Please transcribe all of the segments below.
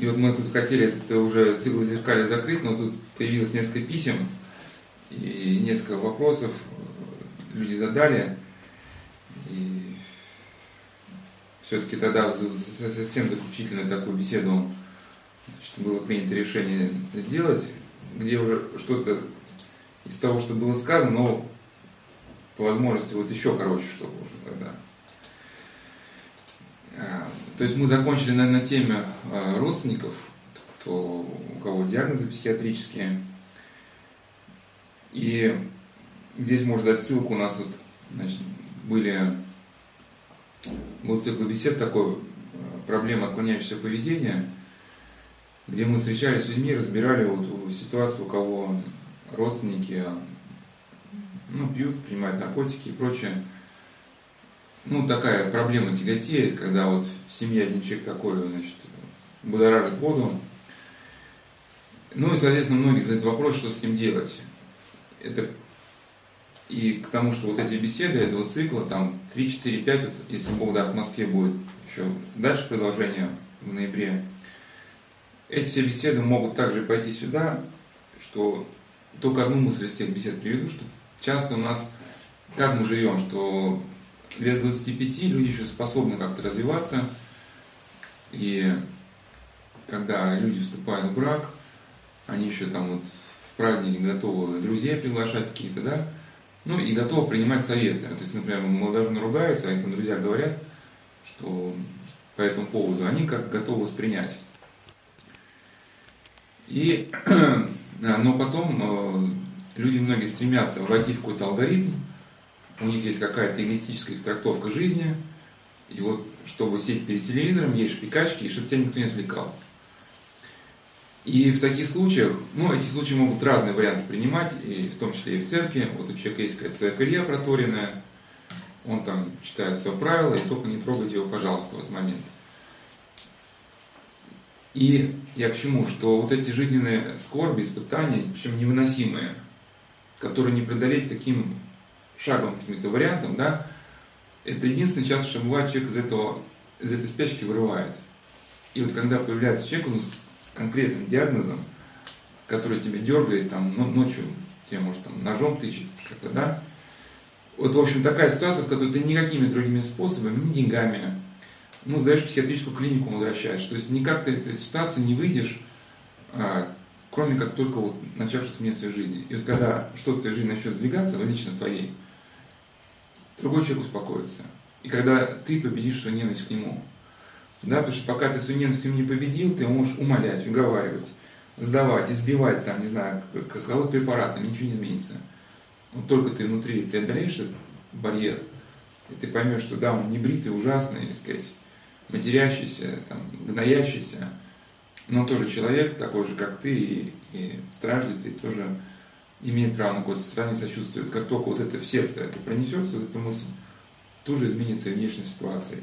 И вот мы тут хотели это уже цикл зеркали закрыть, но тут появилось несколько писем и несколько вопросов люди задали. И все-таки тогда совсем заключительную такую беседу значит, было принято решение сделать, где уже что-то из того, что было сказано, но по возможности вот еще короче, чтобы уже тогда. А, то есть мы закончили на, на теме а, родственников, кто, у кого диагнозы психиатрические. И здесь можно дать ссылку, у нас вот значит, были, был цикл бесед такой, а, проблема отклоняющегося поведения, где мы встречались с людьми, разбирали вот ситуацию, у кого родственники ну, пьют, принимают наркотики и прочее. Ну, такая проблема тяготеет, когда вот в семье один человек такой, значит, будоражит воду. Ну и, соответственно, многие задают вопрос, что с ним делать. Это и к тому, что вот эти беседы этого цикла, там 3, 4, 5, вот, если Бог даст, в Москве будет еще дальше продолжение в ноябре, эти все беседы могут также пойти сюда, что только одну мысль из тех бесед приведу, что часто у нас, как мы живем, что лет 25 люди еще способны как-то развиваться, и когда люди вступают в брак, они еще там вот в празднике готовы друзей приглашать какие-то, да, ну и готовы принимать советы. То есть, например, молодожены ругаются, а им друзья говорят, что по этому поводу они как готовы воспринять. И, но потом э, люди многие стремятся войти в какой-то алгоритм, у них есть какая-то эгоистическая трактовка жизни, и вот чтобы сидеть перед телевизором, есть шпикачки, и чтобы тебя никто не отвлекал. И в таких случаях, ну, эти случаи могут разные варианты принимать, и в том числе и в церкви. Вот у человека есть какая-то своя колея проторенная, он там читает все правила, и только не трогайте его, пожалуйста, в этот момент. И я к чему? Что вот эти жизненные скорби, испытания, причем невыносимые, которые не преодолеть таким шагом, каким-то вариантом, да, это единственный час, что бывает, человек из, этого, из этой спячки вырывает. И вот когда появляется человек ну, с конкретным диагнозом, который тебя дергает, там, ну, ночью тебе может там, ножом тычет, как-то, да, вот, в общем, такая ситуация, в которой ты никакими другими способами, ни деньгами, ну, сдаешь психиатрическую клинику, возвращаешь. То есть никак ты этой ситуации не выйдешь, а, кроме как только вот начав что-то менять в своей жизни. И вот когда что-то в твоей жизни начнет сдвигаться, лично в твоей, другой человек успокоится. И когда ты победишь свою ненависть к нему. Да, потому что пока ты свою ненависть к нему не победил, ты можешь умолять, уговаривать, сдавать, избивать, там, не знаю, колоть препараты, ничего не изменится. Вот только ты внутри преодолеешь этот барьер, и ты поймешь, что да, он не бритый, ужасный, так сказать, матерящийся, там, гноящийся, но тоже человек, такой же, как ты, и, и страждет, и тоже имеет право на какое-то стороне сочувствие. Как только вот это в сердце это пронесется, вот эта мысль, тут же изменится и внешняя ситуация.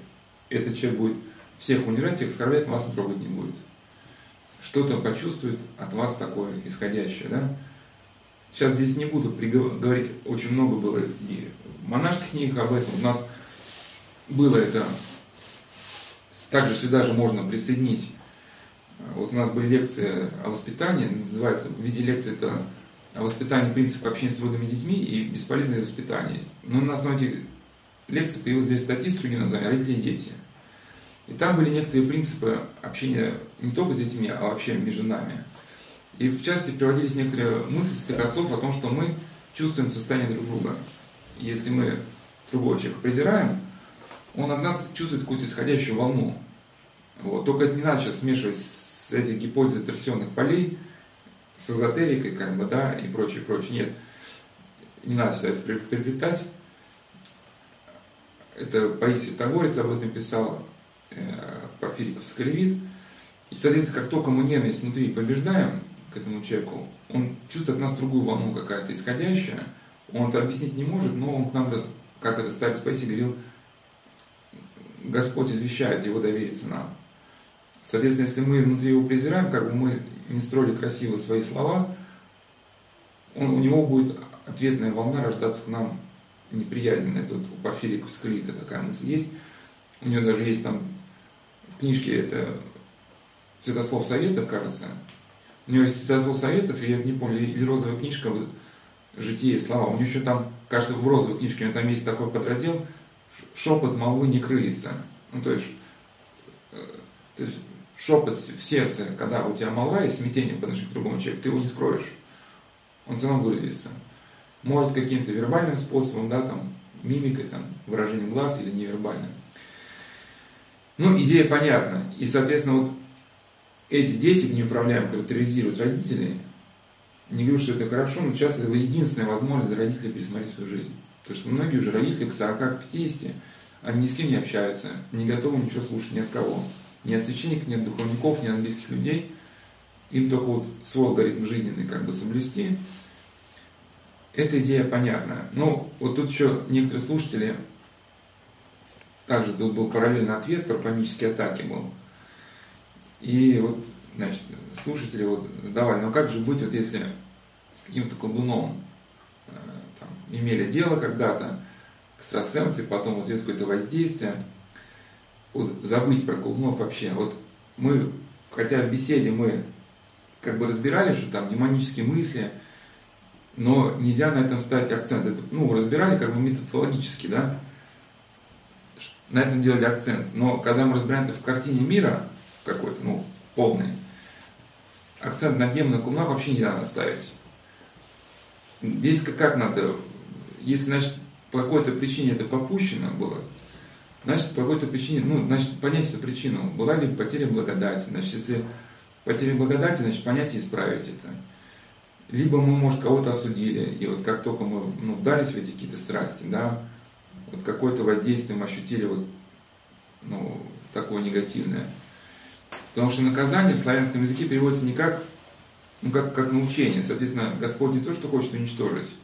Этот человек будет всех унижать, всех оскорблять, вас трогать не будет. Что-то почувствует от вас такое исходящее, да? Сейчас здесь не буду говорить, очень много было и монашеских книг об этом. У нас было это, также сюда же можно присоединить. Вот у нас были лекции о воспитании, называется, в виде лекции это о воспитании принципов общения с трудными детьми и бесполезное воспитание. Но на основе этих лекций появилось две статьи, строгие названия «Родители и дети». И там были некоторые принципы общения не только с детьми, а вообще между нами. И в частности приводились некоторые мысли святых отцов о том, что мы чувствуем состояние друг друга. Если мы другого человека презираем, он от нас чувствует какую-то исходящую волну. Вот. Только это не надо сейчас смешивать с этих гипотез торсионных полей, с эзотерикой, как бы, да, и прочее, прочее. Нет, не надо сюда это приплетать. Это Паисий Тагорец об этом писал, э, Порфириков Скалевит. И, соответственно, как только мы ненависть внутри побеждаем к этому человеку, он чувствует от нас другую волну какая-то исходящая. Он это объяснить не может, но он к нам, как это старец Паисий говорил, Господь извещает его довериться нам. Соответственно, если мы внутри его презираем, как бы мы не строили красиво свои слова, он, у него будет ответная волна рождаться к нам неприязненно. Это вот у Порфирия Кавскалита такая мысль есть. У него даже есть там в книжке это Святослов Советов, кажется. У него есть Святослов Советов, и я не помню, или розовая книжка «Житие и слова». У него еще там, кажется, в розовой книжке у него там есть такой подраздел «Шепот молвы не крыется». Ну, то есть, э, то есть шепот в сердце, когда у тебя молва и смятение по отношению к другому человеку, ты его не скроешь. Он все равно выразится. Может каким-то вербальным способом, да, там, мимикой, там, выражением глаз или невербальным. Ну, идея понятна. И, соответственно, вот эти дети неуправляемые, которые терроризируют родителей, не говорю, что это хорошо, но часто это единственная возможность для родителей пересмотреть свою жизнь. Потому что многие уже родители к 40, к 50, они ни с кем не общаются, не готовы ничего слушать ни от кого. Ни от священников, ни от духовников, ни от близких людей. Им только вот свой алгоритм жизненный как бы соблюсти. Эта идея понятна. Но вот тут еще некоторые слушатели, также тут был параллельный ответ про панические атаки был. И вот, значит, слушатели вот задавали, ну как же быть, вот если с каким-то колдуном э, там, имели дело когда-то, экстрасенсы, потом вот идет какое-то воздействие, вот забыть про колдунов вообще. Вот мы, хотя в беседе мы как бы разбирали, что там демонические мысли, но нельзя на этом ставить акцент. Это, ну, разбирали как бы методологически, да, на этом делали акцент. Но когда мы разбираем это в картине мира какой-то, ну, полный, акцент на демона колдунах вообще нельзя наставить. Здесь как, как надо, если, значит, по какой-то причине это попущено было, значит, по какой-то причине, ну, значит, понять эту причину. Была ли потеря благодати? Значит, если потеря благодати, значит, понять и исправить это. Либо мы, может, кого-то осудили, и вот как только мы ну, вдались в эти какие-то страсти, да, вот какое-то воздействие мы ощутили вот, ну, такое негативное. Потому что наказание в славянском языке переводится не как, ну, как, как научение. Соответственно, Господь не то, что хочет уничтожить,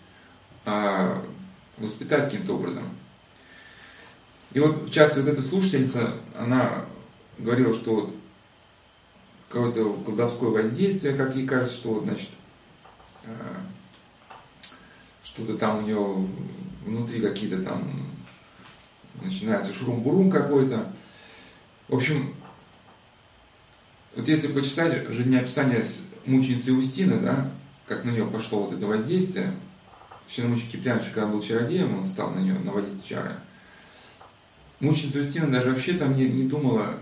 а воспитать каким-то образом. И вот, в частности, вот эта слушательница, она говорила, что вот какое-то колдовское воздействие, как ей кажется, что вот, значит, э, что-то там у нее внутри какие-то там начинается шурум-бурум какой-то. В общем, вот если почитать жизнеописание мученицы Устины, да, как на нее пошло вот это воздействие, священномученик Киприанович, когда был чародеем, он стал на нее наводить чары. Мученица Устина даже вообще там не, не думала,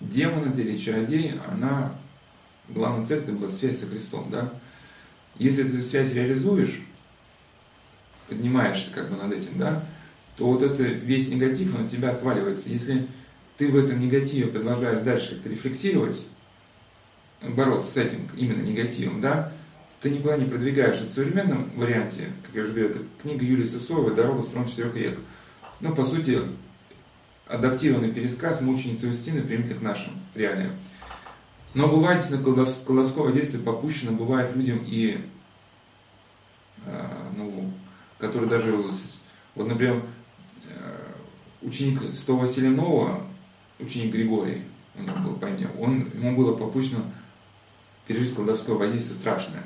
демон это или чародей, она, главная цель это была связь со Христом, да. Если эту связь реализуешь, поднимаешься как бы над этим, да, то вот это весь негатив, он от тебя отваливается. Если ты в этом негативе продолжаешь дальше как-то рефлексировать, бороться с этим именно негативом, да, ты никуда не продвигаешься. В современном варианте, как я уже говорил, это книга Юлии Сысоевой «Дорога в страну четырех век». Ну, по сути, адаптированный пересказ мученицы Устины применительно к нашим реалиям. Но бывает, действительно, колдовское действие попущено, бывает людям и, э, ну, которые даже, вот, например, э, ученик Сто Василинова, ученик Григорий, у него был по имени, он, ему было попущено пережить колдовское воздействие страшное.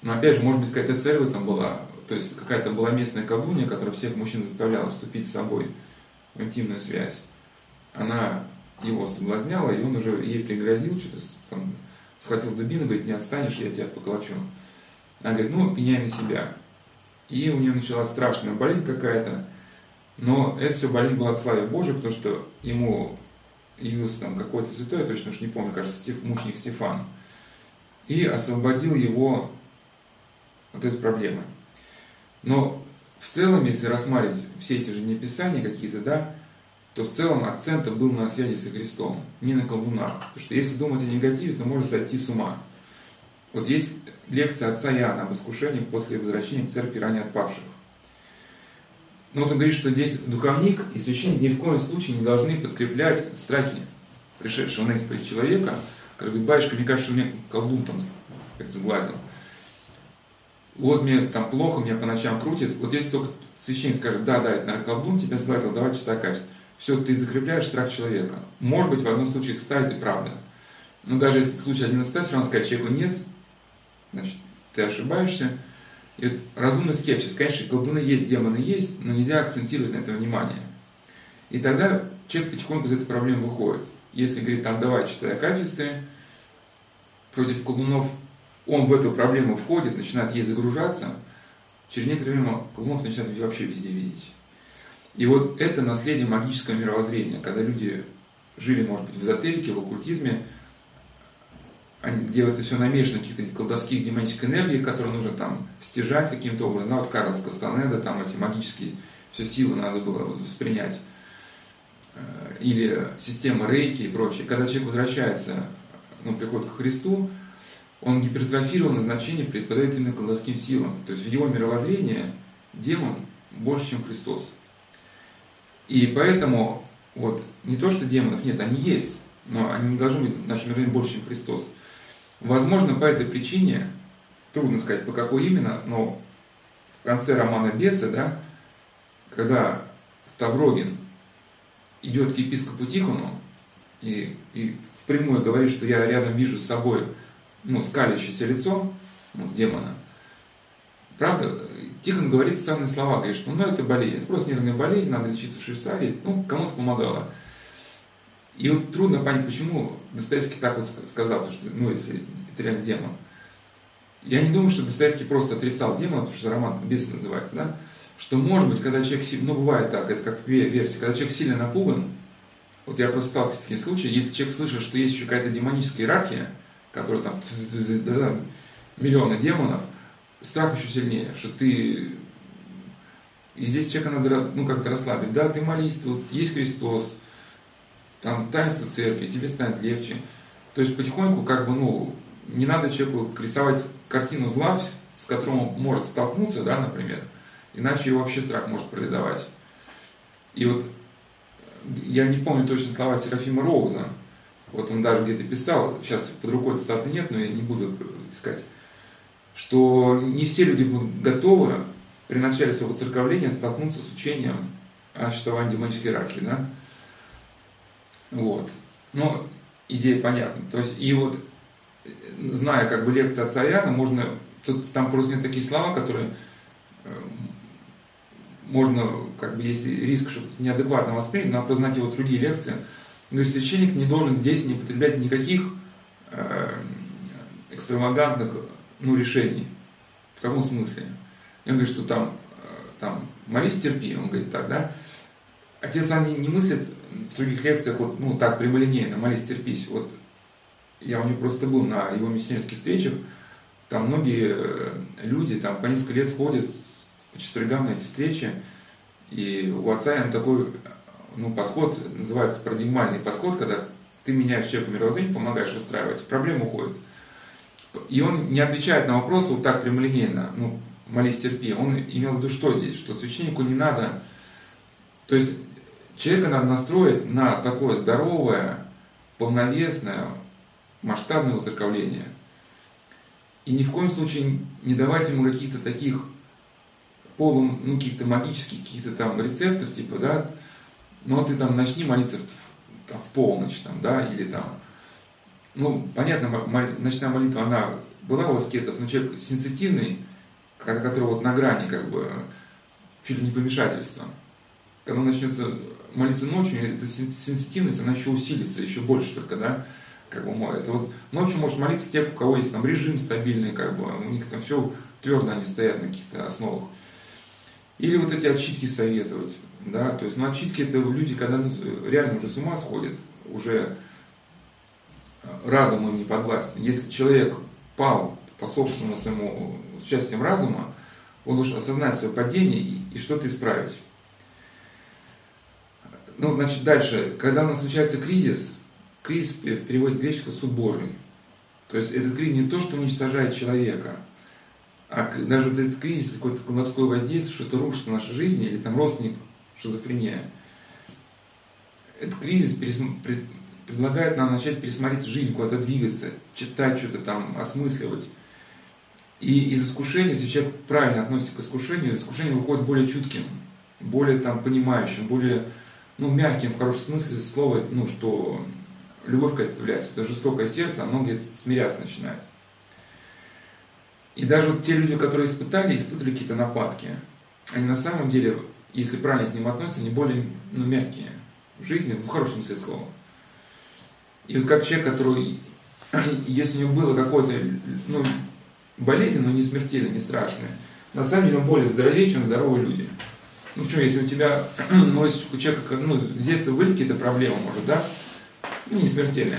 Но опять же, может быть, какая-то цель в этом была, то есть какая-то была местная колдунья, которая всех мужчин заставляла вступить с собой в интимную связь. Она его соблазняла, и он уже ей пригрозил, что-то там, схватил дубину, говорит, не отстанешь, я тебя поколочу. Она говорит, ну, пеняй на себя. И у нее началась страшная болезнь какая-то, но это все болезнь была к славе Божией, потому что ему явился там какой-то святой, я точно уж не помню, кажется, Стеф, мученик Стефан, и освободил его от этой проблемы. Но в целом, если рассматривать все эти же неписания какие-то, да, то в целом акцент был на связи со Христом, не на колдунах. Потому что если думать о негативе, то можно сойти с ума. Вот есть лекция отца Иоанна об искушениях после возвращения в церкви ранее отпавших. Но вот он говорит, что здесь духовник и священник ни в коем случае не должны подкреплять страхи пришедшего на исповедь человека, который говорит, батюшка, мне кажется, что мне колдун там сглазил вот мне там плохо, меня по ночам крутит, вот если только священник скажет, да, да, это наверное, колдун тебя сглазил, давай читай качество. Все, ты закрепляешь страх человека. Может быть, в одном случае кстати, это правда. Но даже если случай один из ста, все равно сказать человеку нет, значит, ты ошибаешься. И вот разумный скепсис, конечно, колдуны есть, демоны есть, но нельзя акцентировать на это внимание. И тогда человек потихоньку из этой проблемы выходит. если говорит, там, давай, читай акафисты, против колунов, он в эту проблему входит, начинает ей загружаться, через некоторое время колунов начинает вообще везде видеть. И вот это наследие магического мировоззрения, когда люди жили, может быть, в эзотерике, в оккультизме, где это все намешано, каких-то колдовских демонических энергий, которые нужно там стяжать каким-то образом. Ну, вот Карлос Кастанеда, там эти магические все силы надо было воспринять. Э, или система рейки и прочее. Когда человек возвращается, ну, приходит к Христу, он гипертрофированное значение преподает именно колдовским силам. То есть в его мировоззрении демон больше, чем Христос. И поэтому вот не то, что демонов нет, они есть, но они не должны быть в нашем мировоззрении больше, чем Христос. Возможно, по этой причине, трудно сказать, по какой именно, но в конце романа «Бесы», да, когда Ставрогин идет к епископу Тихону и, и впрямую говорит, что я рядом вижу с собой ну, скалящееся лицо ну, демона, правда, Тихон говорит странные слова, говорит, что ну это болезнь, это просто нервная болезнь, надо лечиться в Швейцарии, ну кому-то помогало. И вот трудно понять, почему Достоевский так вот сказал, что, ну, если это реально демон. Я не думаю, что Достоевский просто отрицал демона, потому что роман бес называется, да, что может быть, когда человек, ну, бывает так, это как версия, когда человек сильно напуган, вот я просто сталкивался с такими случаями, если человек слышит, что есть еще какая-то демоническая иерархия, которая там, миллионы демонов, страх еще сильнее, что ты и здесь человека надо ну, как-то расслабить. Да, ты молись, тут есть Христос, там таинство церкви, тебе станет легче. То есть потихоньку, как бы, ну, не надо человеку рисовать картину зла, с которым он может столкнуться, да, например, иначе его вообще страх может парализовать. И вот я не помню точно слова Серафима Роуза, вот он даже где-то писал, сейчас под рукой цитаты нет, но я не буду искать, что не все люди будут готовы при начале своего церковления столкнуться с учением о существовании демонической иерархии, да? Вот. Но идея понятна. То есть, и вот, зная как бы лекции отца Иоанна, можно, тут, там просто нет такие слова, которые э, можно, как бы, если риск, что неадекватно воспримет, надо познать его другие лекции. Но священник не должен здесь не употреблять никаких э, экстравагантных ну, решений. В каком смысле? И он говорит, что там, э, там молись, терпи. Он говорит так, да? Отец Ан не мыслит в других лекциях вот, ну, так прямолинейно, молись, терпись. Вот я у него просто был на его миссионерских встречах, там многие э, люди там по несколько лет ходят по четвергам на эти встречи, и у отца Иоанна такой ну, подход, называется парадигмальный подход, когда ты меняешь человеку мировоззрение, помогаешь выстраивать, проблема уходит. И он не отвечает на вопросы вот так прямолинейно, ну, молись, терпи. Он имел в виду что здесь? Что священнику не надо... То есть человека надо настроить на такое здоровое, полновесное, масштабное воцерковление. И ни в коем случае не давать ему каких-то таких полум, ну, каких-то магических, каких-то там рецептов, типа, да, ну, ты там начни молиться в, там, в полночь, там, да, или там, ну, понятно, ночная молитва, она была у аскетов, но человек сенситивный, который вот на грани, как бы, чуть ли не помешательства. Когда начнется молиться ночью, эта сенситивность, она еще усилится, еще больше только, да, как бы, это вот ночью может молиться те, у кого есть там режим стабильный, как бы, у них там все твердо, они стоят на каких-то основах. Или вот эти отчитки советовать, да, то есть, ну, отчитки это люди, когда ну, реально уже с ума сходят, уже разум им не подвластен. Если человек пал по собственному своему счастьем разума, он должен осознать свое падение и, и что-то исправить. Ну, значит, дальше, когда у нас случается кризис, кризис в переводе с греческого суд Божий. То есть этот кризис не то, что уничтожает человека, а даже вот этот кризис, какое-то колдовское воздействие, что-то рушится в нашей жизни, или там родственник, шизофрения. Этот кризис предлагает нам начать пересмотреть жизнь, куда-то двигаться, читать что-то там, осмысливать. И из искушения, если человек правильно относится к искушению, из искушения выходит более чутким, более там понимающим, более ну, мягким в хорошем смысле слова, ну, что любовь какая-то появляется, это жестокое сердце, оно где-то смиряться начинает. И даже вот те люди, которые испытали, испытывали какие-то нападки, они на самом деле, если правильно к ним относятся, они более ну, мягкие в жизни, в хорошем смысле слова. И вот как человек, который, если у него было какое-то, ну, болезнь, но не смертельная, не страшная, на самом деле он более здоровее, чем здоровые люди. Ну что, если у тебя, ну, если у человека, ну, с детства были какие-то проблемы, может, да, ну, не смертельные,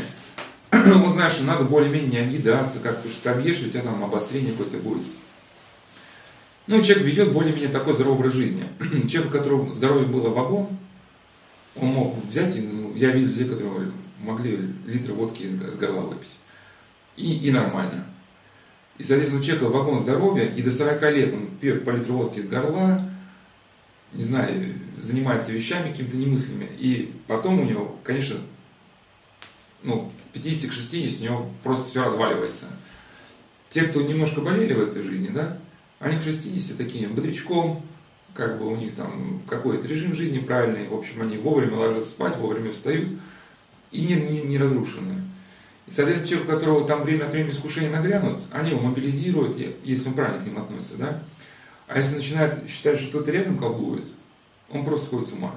он знает, что надо более-менее не объедаться, как, потому что ты объешь, у тебя там обострение какое-то будет. Ну, человек ведет более-менее такой здоровый образ жизни. Человек, у которого здоровье было вагон, он мог взять, и, ну, я видел людей, которые могли литр водки из, из горла выпить. И, и нормально. И, соответственно, у человека вагон здоровья, и до 40 лет он пьет по литру водки из горла, не знаю, занимается вещами какими-то немыслимыми. И потом у него, конечно, ну, 50 к 60 у него просто все разваливается. Те, кто немножко болели в этой жизни, да, они к 60 таким бодрячком, как бы у них там какой-то режим жизни правильный, в общем, они вовремя ложатся спать, вовремя встают и не, не, не разрушенные. И, соответственно, человек, у которого там время от времени искушения нагрянут, они его мобилизируют, если он правильно к ним относится, да. А если начинает считать, что кто-то рядом колдует, он просто сходит с ума.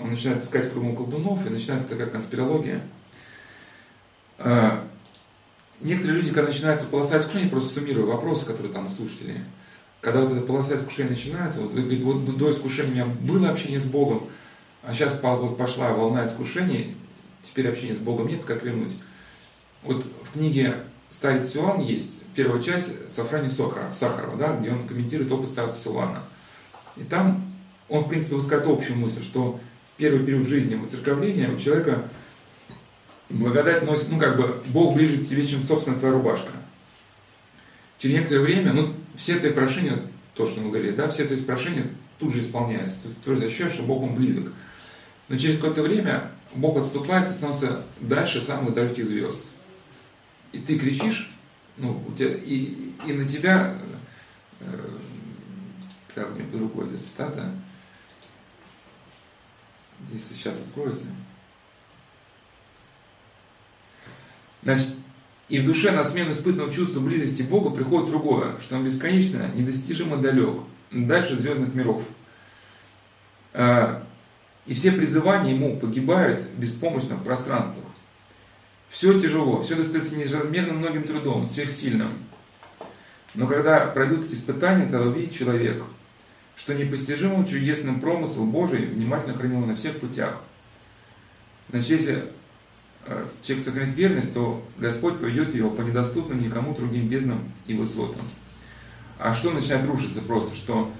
Он начинает искать кругом колдунов, и начинается такая конспирология. А, некоторые люди, когда начинается полоса искушения, просто суммирую вопросы, которые там у слушателей. Когда вот эта полоса искушения начинается, вот, говорит, вот до искушения у меня было общение с Богом, а сейчас пошла волна искушений, теперь общения с Богом нет, как вернуть? Вот в книге «Старец Силан» есть первая часть Сафрани Сахара, Сахарова, да, где он комментирует опыт старца Силана. И там он, в принципе, высказывает общую мысль, что первый период жизни воцерковления у человека благодать носит, ну как бы, Бог ближе к тебе, чем, собственно, твоя рубашка. Через некоторое время, ну, все твои прошения, то, что мы говорили, да, все твои прошения тут же исполняются. То есть ощущаешь, что Бог, Он близок. Но через какое-то время Бог отступает и становится дальше самых далеких звезд. И ты кричишь, ну, у тебя, и, и на тебя, э, так, у меня под рукой эта цитата, если сейчас откроется. Значит, и в душе на смену испытанного чувства близости Бога приходит другое, что он бесконечно, недостижимо далек, дальше звездных миров. А, и все призывания ему погибают беспомощно в пространствах. Все тяжело, все достается неразмерным многим трудом, сверхсильным. Но когда пройдут эти испытания, тогда увидит человек – что непостижимым чудесным промысл Божий внимательно хранил на всех путях. Значит, если э, человек сохранит верность, то Господь поведет его по недоступным никому другим безднам и высотам. А что начинает рушиться просто? Что,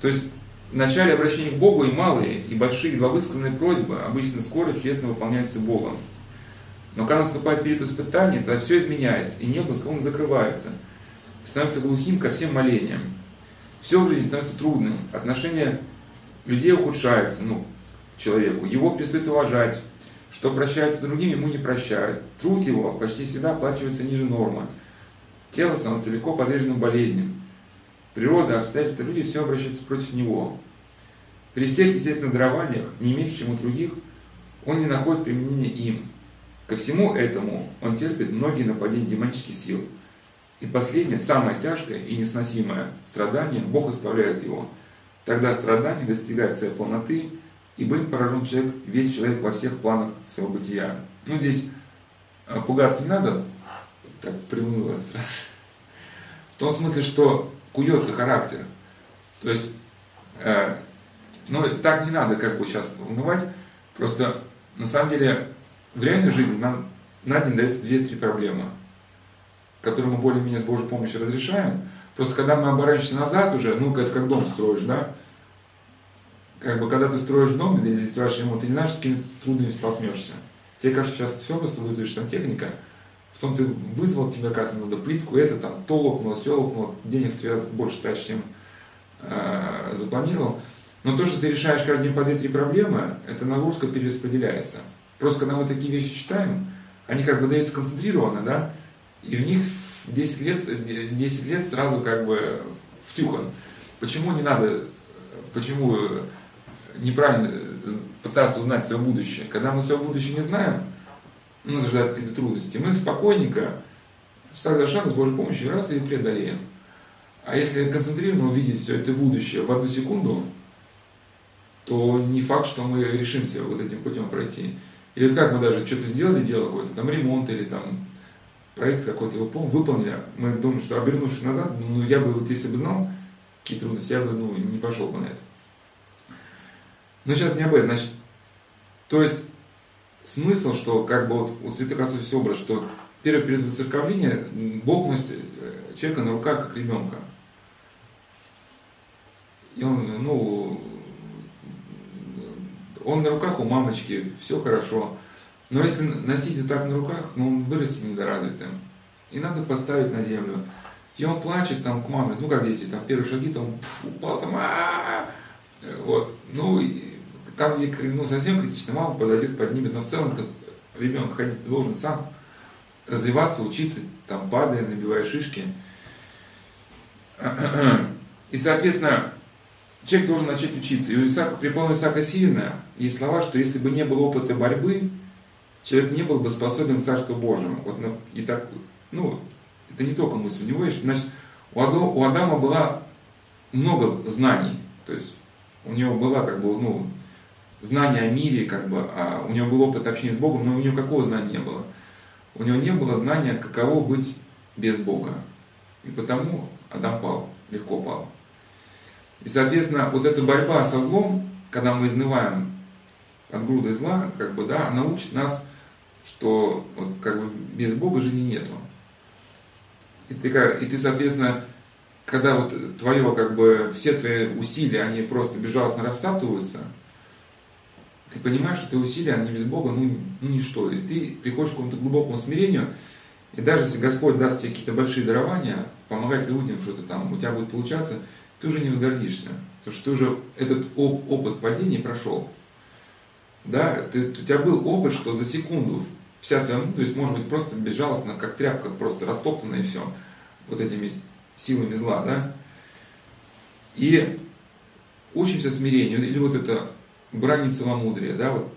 то есть в начале обращения к Богу и малые, и большие, два высказанные просьбы обычно скоро чудесно выполняются Богом. Но когда наступает период испытания, тогда все изменяется, и небо склонно закрывается, становится глухим ко всем молениям все в жизни становится трудным, отношение людей ухудшается, ну, человеку, его перестают уважать, что прощается другим, ему не прощают. Труд его почти всегда оплачивается ниже нормы. Тело становится легко подверженным болезням. Природа, обстоятельства, люди все обращаются против него. При всех естественных дарованиях, не меньше, чем у других, он не находит применения им. Ко всему этому он терпит многие нападения демонических сил – и последнее, самое тяжкое и несносимое страдание, Бог оставляет его. Тогда страдание достигает своей полноты, ибо им поражен человек, весь человек во всех планах своего бытия. Ну, здесь э, пугаться не надо, так приуныло сразу. В том смысле, что куется характер. То есть, э, ну, так не надо как бы сейчас унывать. Просто, на самом деле, в реальной жизни нам на день дается две-три проблемы – который мы более-менее с Божьей помощью разрешаем. Просто когда мы оборачиваемся назад уже, ну, это как дом строишь, да, как бы, когда ты строишь дом или затеваешь ремонт, ты не знаешь, с какими трудностями столкнешься. Тебе кажется, сейчас все просто вызовешь сантехника, в том ты вызвал, тебе, оказывается, надо плитку, это там, то лопнуло, все лопнуло, денег в три раза больше тратишь, чем э, запланировал. Но то, что ты решаешь каждый день по две-три проблемы, это нагрузка перераспределяется. Просто когда мы такие вещи читаем, они как бы даются концентрированно, да, и в них 10 лет, 10 лет сразу как бы втюхан. Почему не надо, почему неправильно пытаться узнать свое будущее? Когда мы свое будущее не знаем, нас ожидают какие-то трудности, мы спокойненько, шаг за шагом, с Божьей помощью, раз и преодолеем. А если концентрированно увидеть все это будущее в одну секунду, то не факт, что мы решимся вот этим путем пройти. Или вот как мы даже что-то сделали, дело какой-то, там ремонт или там проект какой-то выполнили, мы думаем, что обернувшись назад, ну я бы вот если бы знал какие трудности, я бы ну, не пошел бы на это. Но сейчас не об этом. Значит, то есть смысл, что как бы вот у святых отцов все образ, что первое перед воцерковлением Бог носит э, человека на руках, как ребенка. И он, ну, он на руках у мамочки, все хорошо. Но если носить вот так на руках, ну он вырастет недоразвитым. И надо поставить на землю. И он плачет там к маме, ну как дети, там первые шаги, там упал, там Вот. Ну, там, где ну, совсем критично, мама подойдет, поднимет. Но в целом ребенок ходить должен сам развиваться, учиться, там падая, набивая шишки. И, соответственно, человек должен начать учиться. И у Исаака, при полном Исаака Сирина есть слова, что если бы не было опыта борьбы, человек не был бы способен к Царству Божьему. Вот, и так, ну, это не только мысль у него есть, значит, у Адама была много знаний, то есть у него была как бы, ну, знание о мире, как бы, а у него был опыт общения с Богом, но у него какого знания не было? У него не было знания, каково быть без Бога. И потому Адам пал, легко пал. И, соответственно, вот эта борьба со злом, когда мы изнываем от груды зла, как бы, да, она учит нас, что вот, как бы без Бога жизни нету. И ты, и ты, соответственно, когда вот твое, как бы, все твои усилия, они просто безжалостно растаптываются, ты понимаешь, что твои усилия, они без Бога, ну, ну ничто. И ты приходишь к какому-то глубокому смирению, и даже если Господь даст тебе какие-то большие дарования, помогать людям, что-то там у тебя будет получаться, ты уже не возгордишься. Потому что ты уже этот оп- опыт падения прошел. Да, ты, у тебя был опыт, что за секунду вся твоя мудрость может быть просто безжалостно, как тряпка, просто растоптана и все. Вот этими силами зла, да. И учимся смирению, или вот это брани целомудрия, да, вот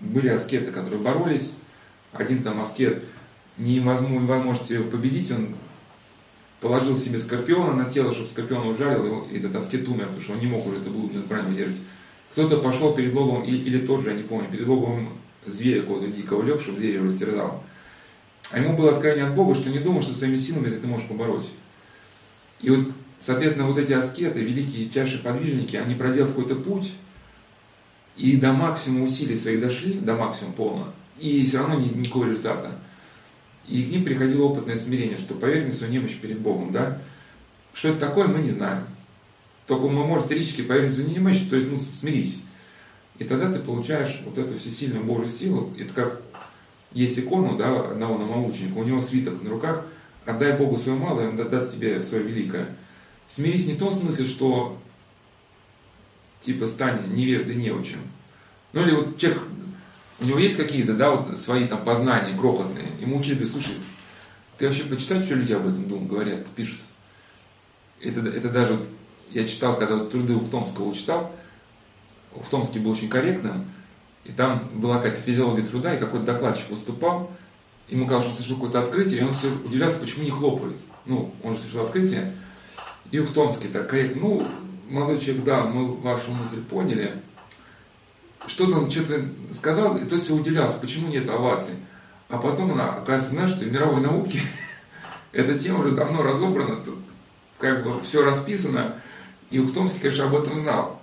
были аскеты, которые боролись, один там аскет невозможно его победить, он положил себе скорпиона на тело, чтобы скорпион ужалил, и этот аскет умер, потому что он не мог уже это блудную брань выдержать. Кто-то пошел перед логовом, или тот же, я не помню, перед логовом зверя какого-то дикого лег, чтобы зверя растерзал. А ему было откровение от Бога, что не думал, что своими силами ты можешь побороть. И вот, соответственно, вот эти аскеты, великие чаши подвижники, они проделав какой-то путь, и до максимума усилий своих дошли, до максимума полно, и все равно ни, никакого результата. И к ним приходило опытное смирение, что поверь мне свою немощь перед Богом, да. Что это такое, мы не знаем. Только мы можем теоретически поверить в свою немощь, то есть, ну, смирись. И тогда ты получаешь вот эту всесильную Божью силу. Это как есть икону, да, одного намоученика, у него свиток на руках, отдай Богу свое малое, он даст тебе свое великое. Смирись не в том смысле, что типа стань невеждой неучим. Ну или вот человек, у него есть какие-то, да, вот свои там познания крохотные, ему учитель слушай, ты вообще почитай, что люди об этом думают, говорят, пишут. Это, это даже вот, я читал, когда вот труды Ухтомского читал, Ухтомский был очень корректным, и там была какая-то физиология труда, и какой-то докладчик выступал, ему казалось, что он совершил какое-то открытие, и он все удивлялся, почему не хлопает. Ну, он же совершил открытие, и Ухтомский так корректно, ну, молодой человек, да, мы вашу мысль поняли. Что-то он что-то сказал, и то все удивлялся, почему нет оваций. А потом она, оказывается, знаешь, что в мировой науке эта тема уже давно разобрана, тут как бы все расписано, и Ухтомский, конечно, об этом знал.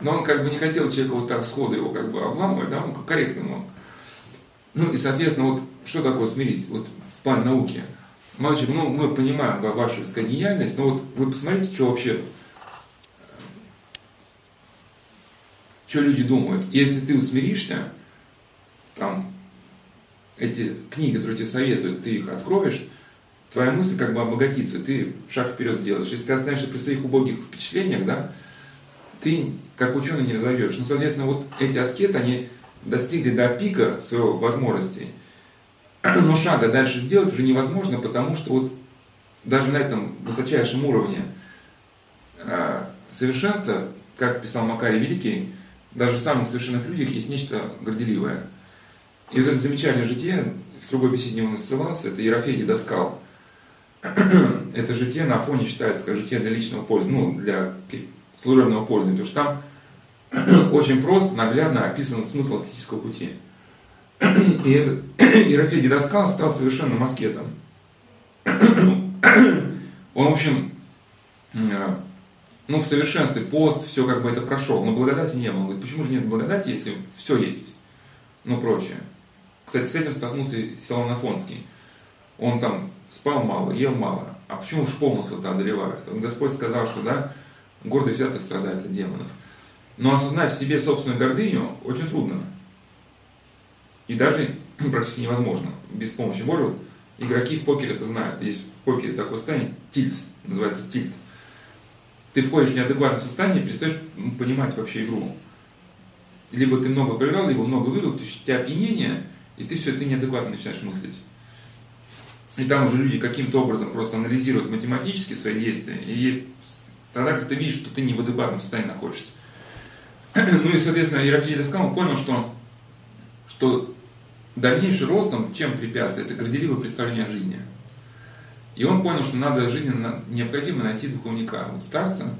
Но он как бы не хотел человека вот так сходу его как бы обламывать, да, он корректно мог. Ну и, соответственно, вот что такое смирить вот в плане науки? Мальчик, ну мы понимаем вашу гениальность, но вот вы посмотрите, что вообще что люди думают. И если ты усмиришься, там, эти книги, которые тебе советуют, ты их откроешь, твоя мысль как бы обогатится, ты шаг вперед сделаешь. Если ты останешься при своих убогих впечатлениях, да, ты как ученый не разовьешь. Ну, соответственно, вот эти аскеты, они достигли до пика своих возможностей, но шага дальше сделать уже невозможно, потому что вот даже на этом высочайшем уровне э, совершенства, как писал Макарий Великий, даже в самых совершенных людях есть нечто горделивое. И вот это замечательное житие, в другой беседе он ссылался, это Ерофей Доскал. это житие на фоне считается как житие для личного пользования, ну, для служебного пользования, потому что там очень просто, наглядно описан смысл аскетического пути. И этот Ерофей Дедоскал стал совершенно маскетом. Он, в общем, э, ну, в совершенстве пост, все как бы это прошел, но благодати не было. Он говорит, почему же нет благодати, если все есть, ну, прочее. Кстати, с этим столкнулся Афонский. Он там спал мало, ел мало. А почему же помыслы-то одолевают? Вот Господь сказал, что, да, гордый всяк страдает от демонов. Но осознать в себе собственную гордыню очень трудно. И даже практически невозможно. Без помощи Божьего. Игроки в покере это знают. Есть в покере такое состояние, тильт, называется тильт. Ты входишь в неадекватное состояние и перестаешь понимать вообще игру. Либо ты много проиграл, либо много выиграл, то есть у тебя опьянение, и ты все, ты неадекватно начинаешь мыслить. И там уже люди каким-то образом просто анализируют математически свои действия, и тогда как ты видишь, что ты не в адекватном состоянии находишься. Ну и, соответственно, Ерофей Доскал понял, что, что дальнейший рост, он чем препятствие? Это горделивое представление о жизни. И он понял, что надо жизненно необходимо найти духовника, вот старца,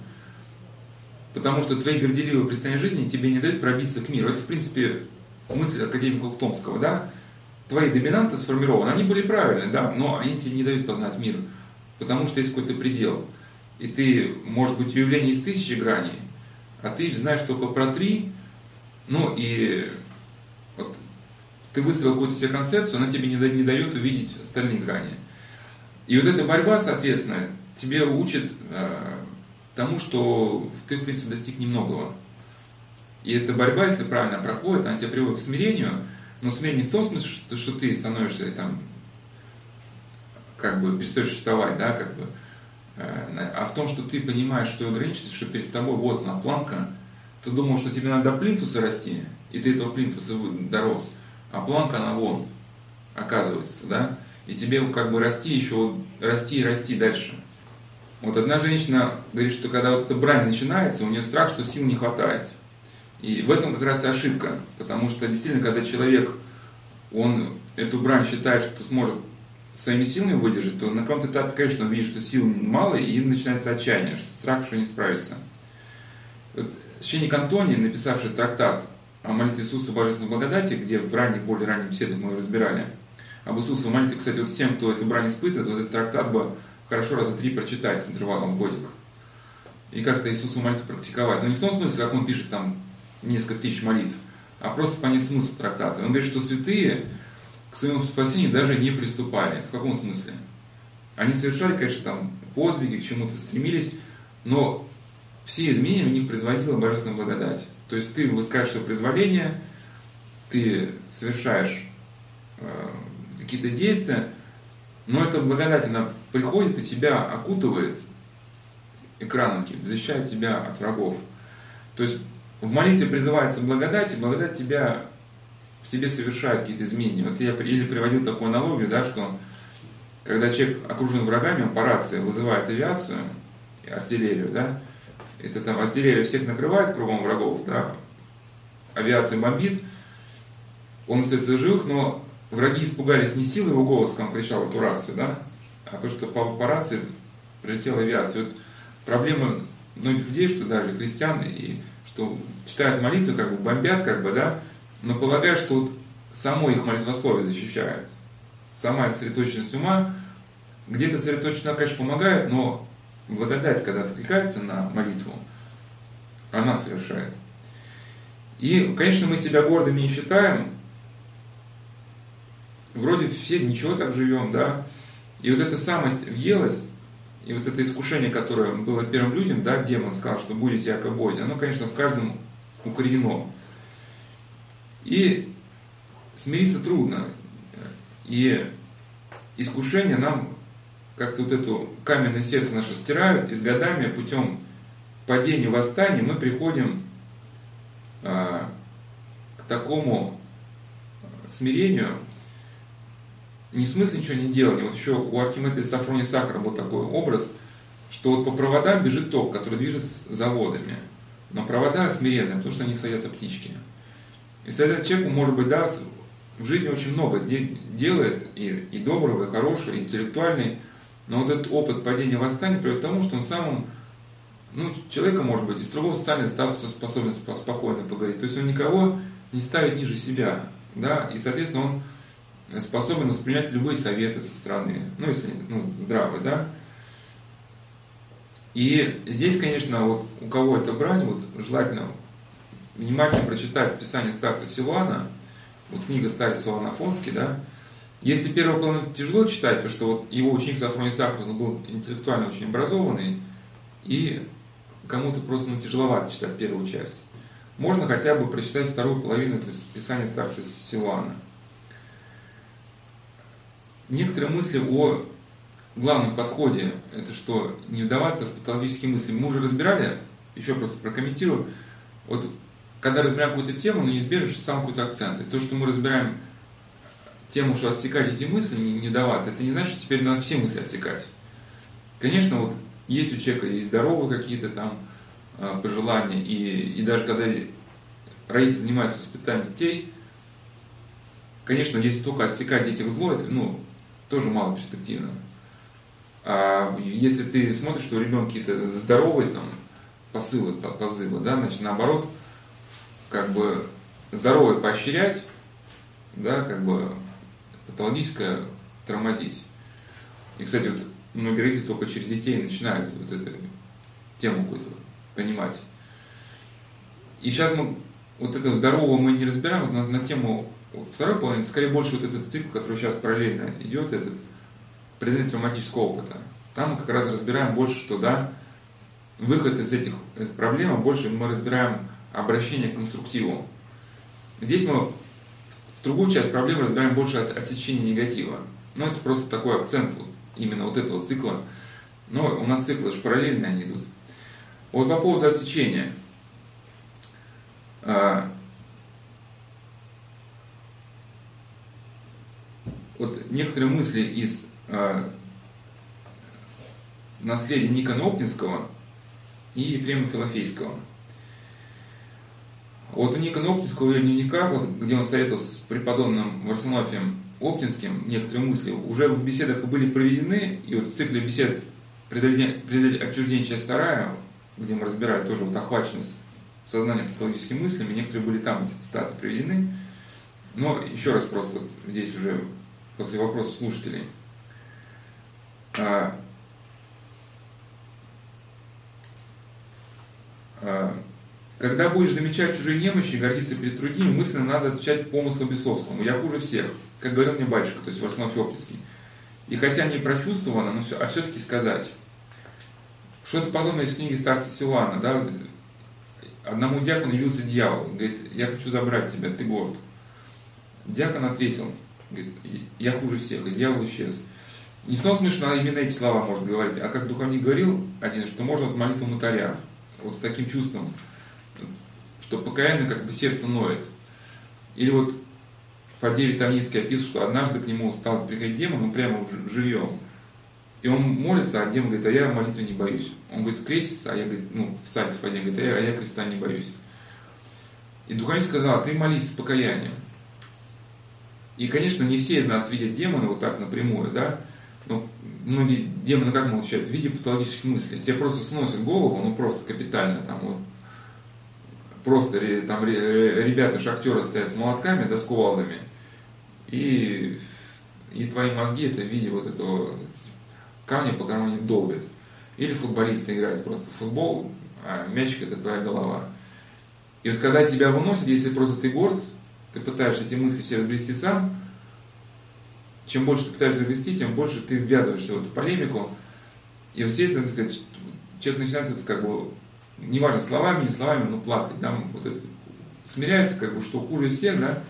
потому что твои горделивые представления жизни тебе не дают пробиться к миру. Это, в принципе, мысль академика Ухтомского, да? Твои доминанты сформированы, они были правильные, да, но они тебе не дают познать мир, потому что есть какой-то предел. И ты, может быть, явление из тысячи граней, а ты знаешь только про три, ну и вот ты выстроил какую-то себе концепцию, она тебе не, не дает увидеть остальные грани. И вот эта борьба, соответственно, тебе учит э, тому, что ты, в принципе, достиг немногого. И эта борьба, если правильно проходит, она тебя приводит к смирению, но смирение не в том смысле, что, что ты становишься там, как бы перестаешь существовать, да, как бы, э, а в том, что ты понимаешь свою ограниченность, что перед тобой вот она планка, ты думал, что тебе надо до плинтуса расти, и ты этого плинтуса дорос, а планка она вон, оказывается, да, и тебе как бы расти еще, расти и расти дальше. Вот одна женщина говорит, что когда вот эта брань начинается, у нее страх, что сил не хватает. И в этом как раз и ошибка, потому что действительно, когда человек, он эту брань считает, что сможет своими силами выдержать, то на каком-то этапе, конечно, он видит, что сил мало, и начинается отчаяние, что страх, что не справится. Вот священник Антоний, написавший трактат о молитве Иисуса Божественной благодати, где в ранних, более ранних беседах мы разбирали, об Иисусовой молитве, кстати, вот всем, кто эту брань испытывает, вот этот трактат бы хорошо раза три прочитать с интервалом годик. И как-то Иисусу молитву практиковать. Но не в том смысле, как он пишет там несколько тысяч молитв, а просто понять смысл трактата. Он говорит, что святые к своему спасению даже не приступали. В каком смысле? Они совершали, конечно, там подвиги, к чему-то стремились, но все изменения в них производила Божественная благодать. То есть ты высказываешь свое призволение, ты совершаешь э, какие-то действия, но эта благодать, она приходит и тебя окутывает экраном, защищает тебя от врагов. То есть в молитве призывается благодать, и благодать тебя, в тебе совершает какие-то изменения. Вот я или приводил такую аналогию, да, что когда человек окружен врагами, он по рации вызывает авиацию, артиллерию, да, это там артиллерия всех накрывает кругом врагов, да, авиация бомбит, он остается живых, но враги испугались не силы его голоса, как он кричал эту рацию, да, а то, что по, по рации прилетела авиация. Вот проблема многих людей, что даже христиан, и что читают молитвы, как бы бомбят, как бы, да, но полагают, что вот само их молитвословие защищает. Сама сосредоточенность ума, где-то сосредоточенность, конечно, помогает, но благодать, когда откликается на молитву, она совершает. И, конечно, мы себя гордыми не считаем, вроде все ничего так живем, да, и вот эта самость въелась, и вот это искушение, которое было первым людям, да, демон сказал, что будете яко боги, оно, конечно, в каждом укоренено. И смириться трудно. И искушение нам как-то вот это каменное сердце наше стирают, и с годами путем падения, восстания мы приходим а, к такому смирению, не в смысле ничего не делания. Вот еще у Архимеда Сафрони Сахара был такой образ, что вот по проводам бежит ток, который движет заводами. Но провода смиренные, потому что на них садятся птички. И соответственно, человеку, может быть, да, в жизни очень много делает, и, и доброго, и хорошего, и интеллектуальный, но вот этот опыт падения восстания приводит к тому, что он самым, ну, человека, может быть, из другого социального статуса способен спокойно поговорить. То есть он никого не ставит ниже себя. да, и, соответственно, он способен воспринять любые советы со стороны, ну, если ну, здравые, да. И здесь, конечно, вот у кого это брать, вот желательно внимательно прочитать Писание старца Силуана, вот книга старец Силуан Афонский, да, если первый половину тяжело читать, то что вот его ученик Сафроний Сахаров был интеллектуально очень образованный, и кому-то просто ну, тяжеловато читать первую часть. Можно хотя бы прочитать вторую половину, то есть Писание старца Силуана. Некоторые мысли о главном подходе, это что не вдаваться в патологические мысли. Мы уже разбирали, еще просто прокомментирую, вот когда разбираем какую-то тему, ну неизбежно, что сам какой-то акцент. И то, что мы разбираем тему, что отсекать эти мысли, не, не даваться, это не значит, что теперь надо все мысли отсекать. Конечно, вот есть у человека и здоровые какие-то там э, пожелания, и, и даже когда родители занимаются воспитанием детей, конечно, если только отсекать этих зло, это ну, тоже мало перспективно. А если ты смотришь, что у ребенка какие-то здоровые там посылы, позывы, да, значит, наоборот, как бы здоровое поощрять, да, как бы патологическое тормозить. И, кстати, вот многие родители только через детей начинают вот эту тему какую-то понимать. И сейчас мы вот этого здорового мы не разбираем, вот на, на тему второй половины, скорее больше вот этот цикл, который сейчас параллельно идет, этот преодоление травматического опыта. Там мы как раз разбираем больше, что да, выход из этих проблем, а больше мы разбираем обращение к конструктиву. Здесь мы в другую часть проблемы разбираем больше отсечения негатива. Но ну, это просто такой акцент именно вот этого цикла. Но у нас циклы же параллельно они идут. Вот по поводу отсечения. Вот некоторые мысли из а, наследия Никона Оптинского и Ефрема Филофейского – вот у Никона Оптинского в дневниках, вот, где он советовал с преподобным Варсонофием Оптинским, некоторые мысли уже в беседах были проведены, и вот в цикле бесед «Преодолеть отчуждение. Часть вторая», где мы разбирали тоже вот охваченность сознания патологическими мыслями, некоторые были там эти цитаты приведены. Но еще раз просто вот здесь уже после вопросов слушателей. А, а, когда будешь замечать чужие немощи и гордиться перед другими, мысленно надо отвечать помыслу Бесовскому. Я хуже всех, как говорил мне батюшка, то есть Варснов Феоптинский. И хотя не прочувствовано, но все, а все-таки сказать. Что-то подобное из книги старца Силуана, да, одному дьякону явился дьявол, говорит, я хочу забрать тебя, ты горд. Дьякон ответил, говорит, я хуже всех, и дьявол исчез. Не в том смысле, что именно эти слова может говорить, а как духовник говорил один, что можно вот молитву мытаря, вот с таким чувством, что покаянно как бы сердце ноет. Или вот Фадей Витамницкий описывает, что однажды к нему стал приходить демон, ну прямо живьем. И он молится, а демон говорит, а я молитвы не боюсь. Он говорит, крестится, а я, говорит, ну, в старец Фадей говорит, а я, а я креста не боюсь. И духовник сказал, «А ты молись с покаянием. И, конечно, не все из нас видят демона вот так напрямую, да, но многие демоны как молчат? В виде патологических мыслей. Тебе просто сносят голову, ну просто капитально, там вот просто там ребята, шахтеры стоят с молотками, да, с кувалдами, и, и твои мозги это в виде вот этого камня, по которому они долбят. Или футболисты играют просто в футбол, а мячик это твоя голова. И вот когда тебя выносят, если просто ты горд, ты пытаешься эти мысли все разгрести сам, чем больше ты пытаешься разгрести, тем больше ты ввязываешься в эту полемику. И, естественно, так сказать, человек начинает это как бы неважно, словами, не словами, но плакать, да, вот это, смиряется, как бы, что хуже всех, да,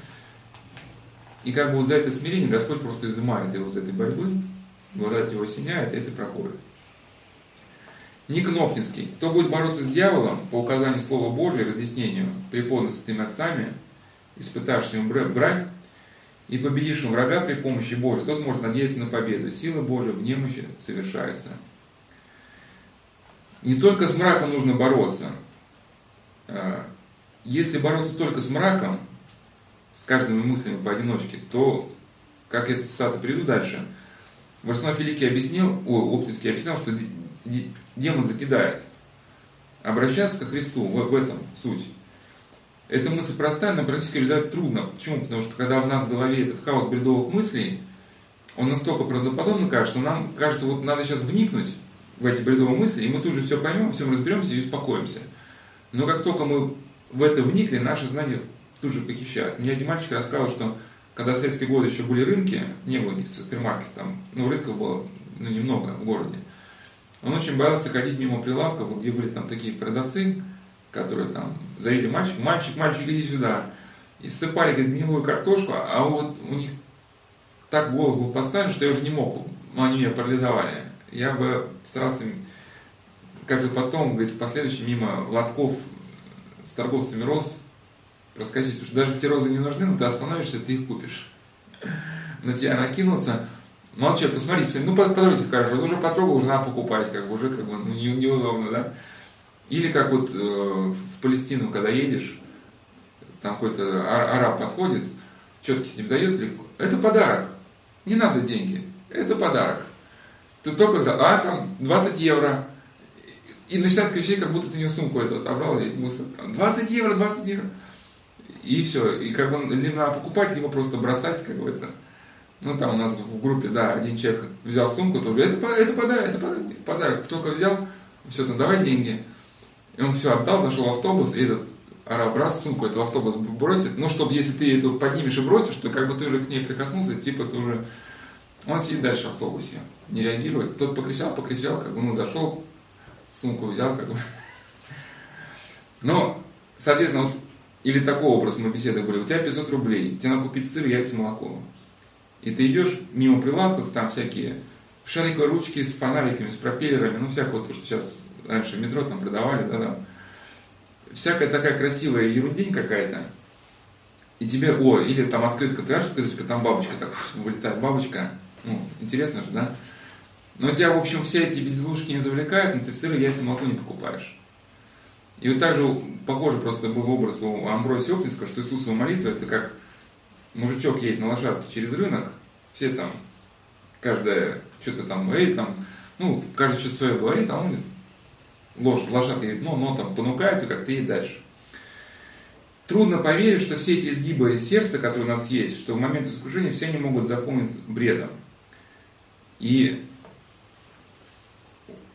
и как бы вот за это смирение Господь просто изымает его из этой борьбы, благодать его осеняет, и это проходит. Ник Нопкинский. Кто будет бороться с дьяволом по указанию Слова Божия и разъяснению, преподанным святыми отцами, испытавшим брать и победившим врага при помощи Божией, тот может надеяться на победу. Сила Божия в немощи совершается не только с мраком нужно бороться. А, если бороться только с мраком, с каждыми мыслями поодиночке, то, как я эту цитату приведу дальше, Варснов Великий объяснил, о, Оптинский объяснял, что демон закидает. Обращаться к Христу, в этом суть. Эта мысль простая, но практически реализовать трудно. Почему? Потому что когда в нас в голове этот хаос бредовых мыслей, он настолько правдоподобно кажется, что нам кажется, вот надо сейчас вникнуть в эти бредовые мысли, и мы тут же все поймем, всем разберемся и успокоимся. Но как только мы в это вникли, наши знания тут же похищают. Мне один мальчик рассказал, что когда в советские годы еще были рынки, не было ни супермаркетов, там, ну, рынков было ну, немного в городе. Он очень боялся ходить мимо прилавков, вот где были там такие продавцы, которые там завели мальчик, мальчик, мальчик, иди сюда. И ссыпали, говорит, гнилую картошку, а вот у них так голос был поставлен, что я уже не мог, они меня парализовали. Я бы старался, как и потом, говорит, в последующем мимо лотков с торговцами роз проскочить, что даже если розы не нужны, но ты остановишься, ты их купишь. На тебя накинуться, молча, посмотрите, ну подождите, хорошо, уже потрогал, уже надо покупать, как бы уже как бы ну, не, неудобно, да. Или как вот э, в Палестину, когда едешь, там какой-то араб подходит, четки тебе дает, это подарок, не надо деньги, это подарок. Ты только взял, а там 20 евро, и начинает кричать, как будто ты не сумку эту отобрал, и мусор, там, 20 евро, 20 евро. И все, и как бы либо надо покупать, либо просто бросать, как бы это. Ну, там у нас в группе, да, один человек взял сумку, то это, это подарок, это подарок, подарок. Только взял, все, там, давай деньги. И он все отдал, зашел в автобус, и этот араб раз сумку эту автобус бросит. Ну, чтобы если ты эту поднимешь и бросишь, то как бы ты уже к ней прикоснулся, типа ты уже... Он сидит дальше в автобусе, не реагирует. Тот покричал, покричал, как бы, ну, зашел, сумку взял, как бы. Но, соответственно, вот, или такой образ мы беседы были, у тебя 500 рублей, тебе надо купить сыр, яйца, молоко. И ты идешь мимо прилавков, там всякие шариковые ручки с фонариками, с пропеллерами, ну, всякое то, что сейчас раньше в метро там продавали, да, там. Всякая такая красивая ерундень какая-то. И тебе, о, или там открытка, ты открытка, там бабочка так вылетает, бабочка. Ну, интересно же, да? Но тебя, в общем, все эти безделушки не завлекают, но ты сыр и яйца молоко не покупаешь. И вот так же похоже просто был образ у Амбросия Оптинского, что Иисусова молитва это как мужичок едет на лошадке через рынок, все там, каждая что-то там, эй, там, ну, каждый что-то свое говорит, а он лошадь, говорит, ну, но там понукает, и как-то едет дальше. Трудно поверить, что все эти изгибы сердца, которые у нас есть, что в момент искушения все они могут заполнить бредом. И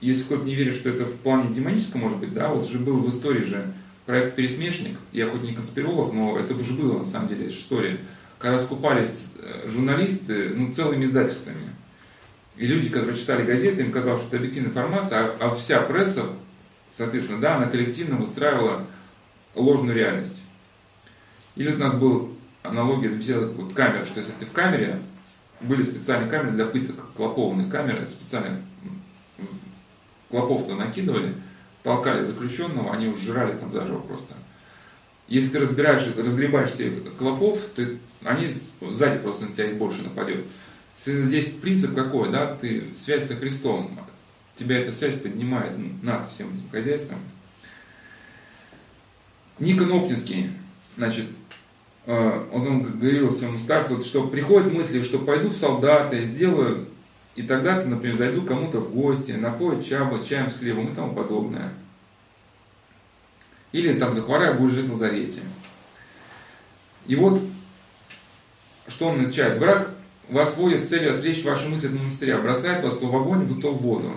если кто-то не верит, что это в плане демоническом может быть, да, вот же был в истории же проект «Пересмешник», я хоть не конспиролог, но это уже было на самом деле история, когда скупались э, журналисты ну, целыми издательствами. И люди, которые читали газеты, им казалось, что это объективная информация, а, а вся пресса, соответственно, да, она коллективно выстраивала ложную реальность. Или у нас был аналогия, вот камера, что если ты в камере, были специальные камеры для пыток, клопованные камеры, специальные клопов-то накидывали, толкали заключенного, они уже жрали там заживо просто. Если ты разбираешь, разгребаешь те клопов, то они сзади просто на тебя их больше нападет. Здесь принцип какой, да, ты связь со Христом, тебя эта связь поднимает над всем этим хозяйством. Никон Оптинский, значит, э, он, говорил своему старцу, вот, что приходят мысли, что пойду в солдаты, сделаю и тогда ты, например, зайду кому-то в гости, напоят чабу, чаем с хлебом и тому подобное. Или там захвораю, будешь жить в лазарете. И вот, что он начинает. Враг вас водит с целью отвлечь ваши мысли от монастыря, бросает вас то в огонь, то в воду.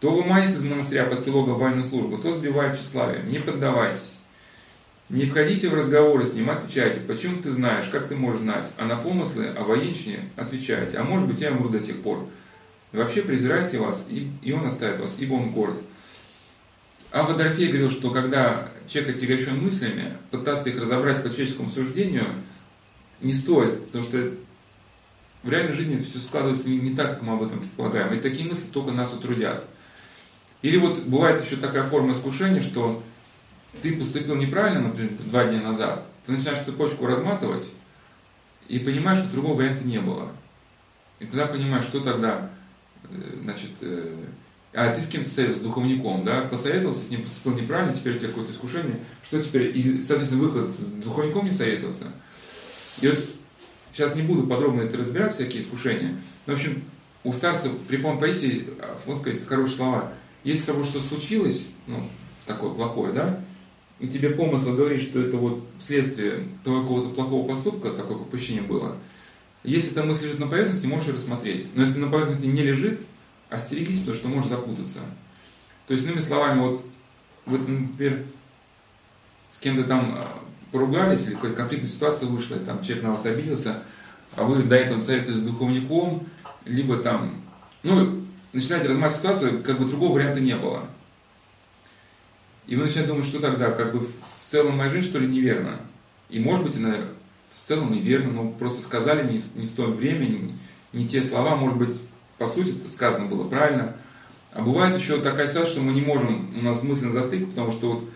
То выманит из монастыря под прилога военную службу, то сбивает тщеславие. Не поддавайтесь. Не входите в разговоры с ним, отвечайте, почему ты знаешь, как ты можешь знать, а на помыслы о военщине отвечайте, а может быть я умру до тех пор. Вообще презирайте вас, и, и он оставит вас, ибо он горд. А Водорофей говорил, что когда человек отягощен мыслями, пытаться их разобрать по человеческому суждению не стоит, потому что в реальной жизни все складывается не, не так, как мы об этом предполагаем. И такие мысли только нас утрудят. Или вот бывает еще такая форма искушения, что ты поступил неправильно, например, два дня назад, ты начинаешь цепочку разматывать и понимаешь, что другого варианта не было. И тогда понимаешь, что тогда, э, значит, э, а ты с кем-то советовался, с духовником, да, посоветовался с ним, поступил неправильно, теперь у тебя какое-то искушение, что теперь, и, соответственно, выход, с духовником не советоваться. И вот сейчас не буду подробно это разбирать, всякие искушения, но, в общем, у старца при помощи Паисии, он сказать хорошие слова, если с тобой что случилось, ну, такое плохое, да, и тебе помысл говорит, что это вот вследствие того какого-то плохого поступка такое попущение было, если эта мысль лежит на поверхности, можешь ее рассмотреть. Но если на поверхности не лежит, остерегись, потому что можешь запутаться. То есть, иными словами, вот, вот например, с кем-то там а, поругались, или какая-то конфликтная ситуация вышла, там человек на вас обиделся, а вы до этого советуетесь с духовником, либо там, ну, начинаете размать ситуацию, как бы другого варианта не было. И вы начинаете думать, что тогда, как бы в целом моя жизнь, что ли, неверна. И может быть, она в целом неверна, но просто сказали не в, не в то время, не, не те слова, может быть, по сути, это сказано было правильно. А бывает еще такая ситуация, что мы не можем, у нас мысль на затык, потому что вот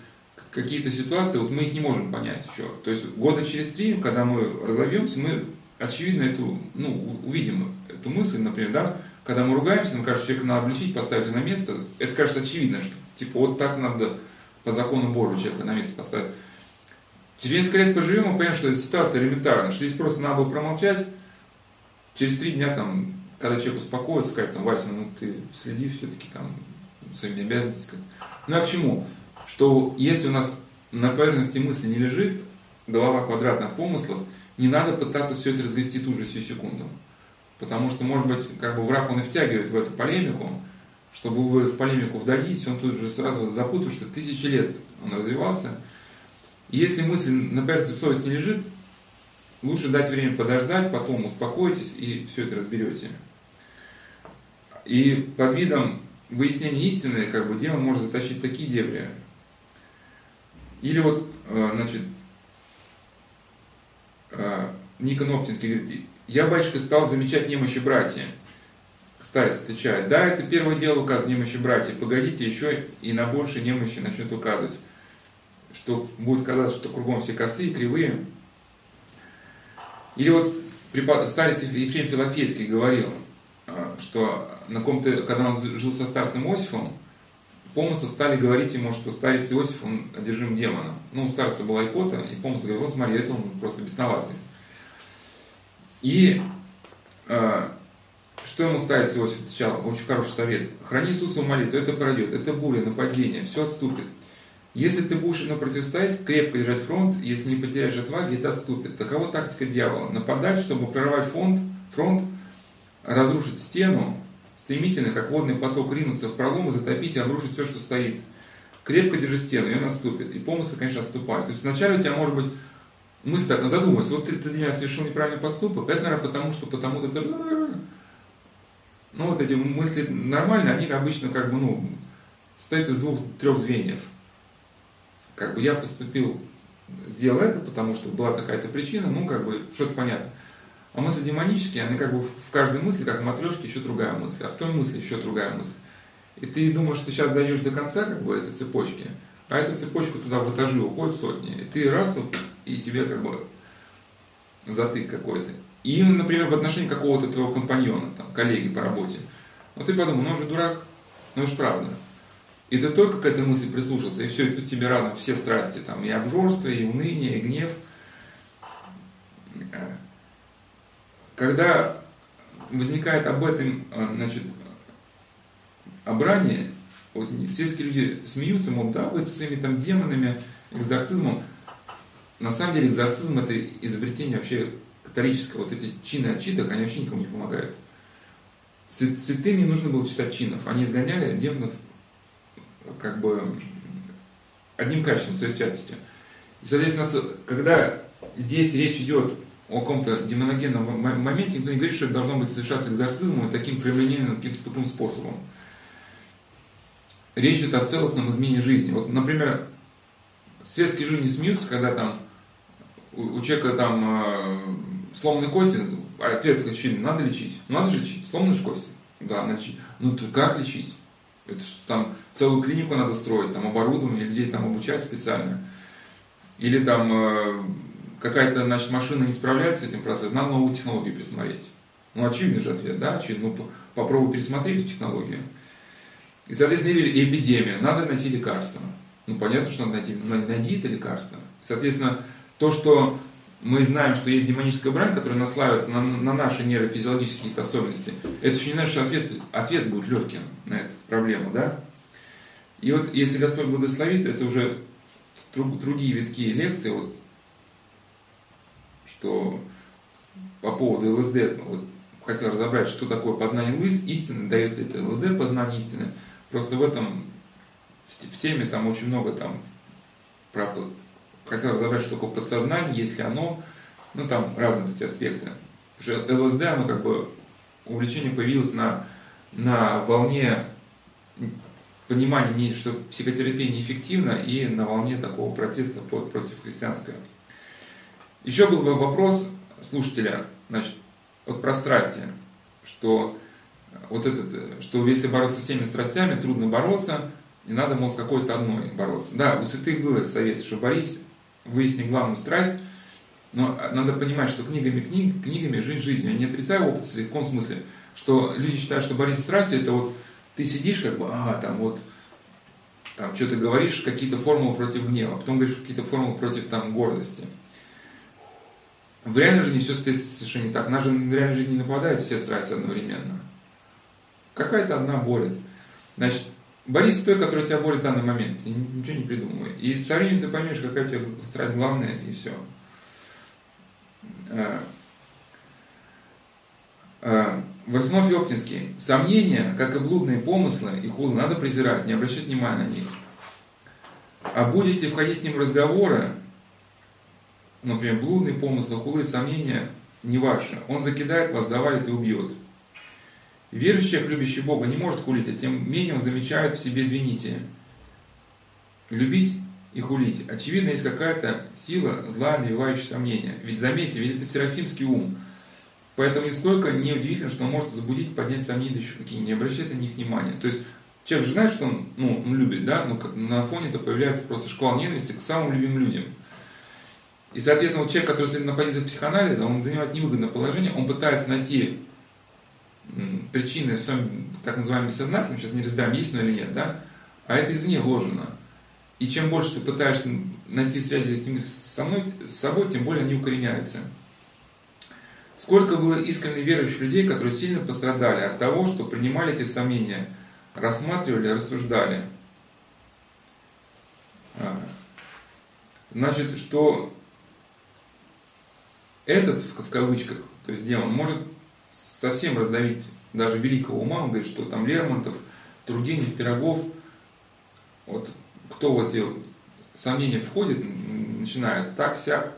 какие-то ситуации, вот мы их не можем понять еще. То есть года через три, когда мы разовьемся, мы очевидно эту, ну, увидим эту мысль, например, да, когда мы ругаемся, нам кажется, человека надо обличить, поставить на место, это кажется очевидно, что типа вот так надо по закону Божию человека на место поставить. Через несколько лет поживем, мы поймем, что эта ситуация элементарна, что здесь просто надо было промолчать, через три дня, там, когда человек успокоится, сказать, там, Вася, ну ты следи все-таки там своими обязанностями. Ну а к чему? Что если у нас на поверхности мысли не лежит, голова квадратная от помыслов, не надо пытаться все это разгрести ту же всю секунду. Потому что, может быть, как бы враг он и втягивает в эту полемику, чтобы вы в полемику вдались, он тут же сразу запутает, что тысячи лет он развивался. Если мысль на поверхности совести не лежит, лучше дать время подождать, потом успокойтесь и все это разберете. И под видом выяснения истины, как бы, демон может затащить такие дебри. Или вот, э, значит, э, Никон Оптинский говорит, я, батюшка, стал замечать немощи братья. Старец отвечает, да, это первое дело указывает немощи братья, погодите, еще и на больше немощи начнет указывать, что будет казаться, что кругом все косые, кривые. Или вот старец Ефрем Филофейский говорил, а, что на ком-то, когда он жил со старцем Иосифом, помыслы стали говорить ему, что старец Иосиф, он одержим демоном. Ну, у старца была икота, и помысл говорил, вот смотри, это он просто бесноватый. И э, что ему ставит Иосиф отвечал? Очень хороший совет. Храни Иисуса в молитву, это пройдет, это буря, нападение, все отступит. Если ты будешь ему противостоять, крепко держать фронт, если не потеряешь отваги, это отступит. Такова тактика дьявола. Нападать, чтобы прорвать фронт, фронт разрушить стену, стремительно, как водный поток, ринуться в пролом и затопить и обрушить все, что стоит. Крепко держи стену, и он отступит. И помыслы, конечно, отступают. То есть вначале у тебя может быть мысль так, задумайся, вот ты, ты для меня совершил неправильный поступок, это, наверное, потому что, потому-то ты... Ну, вот эти мысли нормальные, они обычно как бы, ну, состоят из двух-трех звеньев. Как бы я поступил, сделал это, потому что была такая-то причина, ну, как бы, что-то понятно. А мысли демонические, они как бы в каждой мысли, как в матрешке, еще другая мысль, а в той мысли еще другая мысль. И ты думаешь, что сейчас дойдешь до конца как бы этой цепочки, а эта цепочка туда в этажи уходит сотни, и ты раз тут, и тебе как бы затык какой-то. И, например, в отношении какого-то твоего компаньона, там, коллеги по работе. Вот ты подумал, ну он же дурак, ну уж правда. И ты только к этой мысли прислушался, и все, и тут тебе разом все страсти, там, и обжорство, и уныние, и гнев. Когда возникает об этом, значит, обрание, вот светские люди смеются, мол, да, вы со своими там демонами, экзорцизмом. На самом деле экзорцизм это изобретение вообще католическое. Вот эти чины отчиток, они вообще никому не помогают. Святым не нужно было читать чинов. Они изгоняли демонов как бы одним качеством, своей святостью. И, соответственно, когда здесь речь идет о каком-то демоногенном моменте, никто не говорит, что это должно быть совершаться экзорцизмом и таким проявлением каким-то тупым способом речь идет о целостном изменении жизни. Вот, например, светские не смеются, когда там у, человека там э, сломанные кости, а ответ очевидно, надо лечить. Надо же лечить, сломанные же кости. Да, надо лечить. Ну, то как лечить? Это что там целую клинику надо строить, там оборудование, людей там обучать специально. Или там э, какая-то, значит, машина не справляется с этим процессом, надо новую технологию пересмотреть. Ну, очевидный же ответ, да, очевидно. Ну, попробуй пересмотреть технологию. И, соответственно, или эпидемия, надо найти лекарство. Ну, понятно, что надо найти, найди это лекарство. Соответственно, то, что мы знаем, что есть демоническая брань, которая наслаивается на, на наши нейрофизиологические особенности, это еще не значит, что ответ, ответ будет легким на эту проблему, да? И вот если Господь благословит, это уже друг, другие витки лекции, вот, что по поводу ЛСД, вот, хотел разобрать, что такое познание истины, дает ли это ЛСД познание истины. Просто в этом, в, в теме там очень много там, про, хотел разобрать, что такое подсознание, есть ли оно, ну там разные эти аспекты. Потому что ЛСД, оно как бы, увлечение появилось на, на волне понимания, что психотерапия неэффективна, и на волне такого протеста против христианского. Еще был бы вопрос слушателя, значит, вот про страсти, что вот этот, что если бороться со всеми страстями, трудно бороться, и надо, мол, с какой-то одной бороться. Да, у святых был этот совет, что борись, выясни главную страсть, но надо понимать, что книгами книг, книгами жизнь жизнью. Я не отрицаю опыт в каком смысле, что люди считают, что борись страстью, это вот ты сидишь как бы, а, там вот, там что-то говоришь, какие-то формулы против гнева, потом говоришь какие-то формулы против там гордости. В реальной жизни все стоит совершенно не так. На, же, в реальной жизни не нападают все страсти одновременно. Какая-то одна борет. Значит, борись с той, которая тебя борет в данный момент. И ничего не придумывай. И со временем ты поймешь, какая у тебя страсть главная, и все. Варсунов Оптинский. Сомнения, как и блудные помыслы и хулы, надо презирать, не обращать внимания на них. А будете входить с ним в разговоры, например, блудные помыслы, хулы, сомнения не ваши. Он закидает вас, завалит и убьет. Верующий любящий Бога, не может хулить, а тем менее он замечает в себе две нити. Любить и хулить. Очевидно, есть какая-то сила зла, навевающая сомнения. Ведь заметьте, ведь это серафимский ум. Поэтому нисколько не удивительно, что он может забудить, поднять сомнения еще какие, не обращать на них внимания. То есть человек же знает, что он, ну, он любит, да, но на фоне это появляется просто шквал ненависти к самым любимым людям – и, соответственно, вот человек, который стоит на позиции психоанализа, он занимает невыгодное положение, он пытается найти причины в своем так называемом бессознательном, сейчас не разбираем, есть оно или нет, да, а это извне вложено. И чем больше ты пытаешься найти связи с, этими, со мной, с собой, тем более они укореняются. Сколько было искренне верующих людей, которые сильно пострадали от того, что принимали эти сомнения, рассматривали, рассуждали. А, значит, что этот, в кавычках, то есть демон, может совсем раздавить даже великого ума, он говорит, что там Лермонтов, Тургенев, Пирогов, вот кто в эти сомнения входит, начинает так, сяк,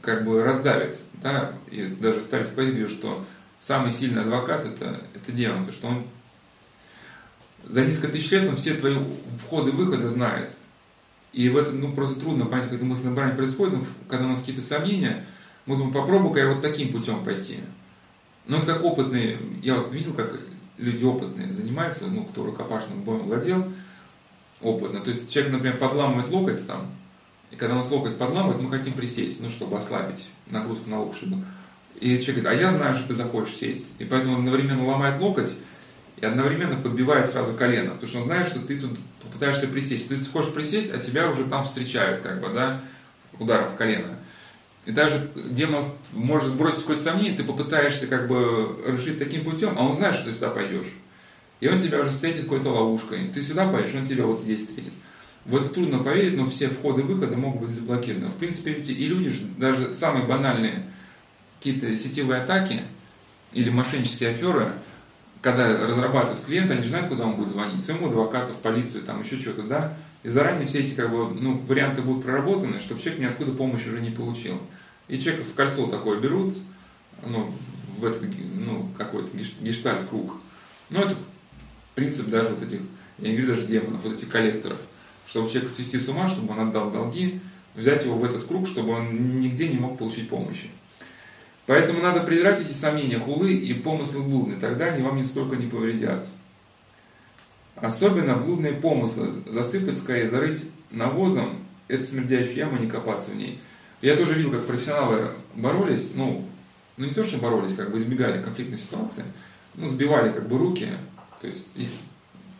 как бы раздавить, да, и даже старец говорит, что самый сильный адвокат это, это демон, потому что он за несколько тысяч лет он все твои входы-выходы знает. И в этом ну, просто трудно понять, как это мысленная брань происходит, но когда у нас какие-то сомнения – мы думаем, попробую-ка я вот таким путем пойти. Но это как опытные, я вот видел, как люди опытные занимаются, ну, кто рукопашным боем владел, опытно. То есть человек, например, подламывает локоть там, и когда у нас локоть подламывает, мы хотим присесть, ну, чтобы ослабить нагрузку на локоть. И человек говорит, а я знаю, что ты захочешь сесть. И поэтому он одновременно ломает локоть и одновременно подбивает сразу колено. Потому что он знает, что ты тут попытаешься присесть. То есть ты хочешь присесть, а тебя уже там встречают, как бы, да, ударом в колено. И даже демон может сбросить какое-то сомнение, ты попытаешься как бы решить таким путем, а он знает, что ты сюда пойдешь. И он тебя уже встретит какой-то ловушкой. Ты сюда пойдешь, он тебя вот здесь встретит. В это трудно поверить, но все входы и выходы могут быть заблокированы. В принципе, ведь и люди, даже самые банальные какие-то сетевые атаки или мошеннические аферы, когда разрабатывают клиента, они же знают, куда он будет звонить, своему адвокату, в полицию, там еще что-то, да, и заранее все эти как бы, ну, варианты будут проработаны, чтобы человек ниоткуда помощи уже не получил. И человека в кольцо такое берут, ну, в этот, ну, какой-то гештальт-круг. Ну, это принцип даже вот этих, я не говорю даже демонов, вот этих коллекторов. Чтобы человека свести с ума, чтобы он отдал долги, взять его в этот круг, чтобы он нигде не мог получить помощи. Поэтому надо презирать эти сомнения, хулы и помыслы блудные, тогда они вам нисколько не повредят. Особенно блудные помыслы засыпать скорее, зарыть навозом эту смердящую яму, не копаться в ней. Я тоже видел, как профессионалы боролись, ну, ну не то, что боролись, как бы избегали конфликтной ситуации, ну, сбивали как бы руки, то есть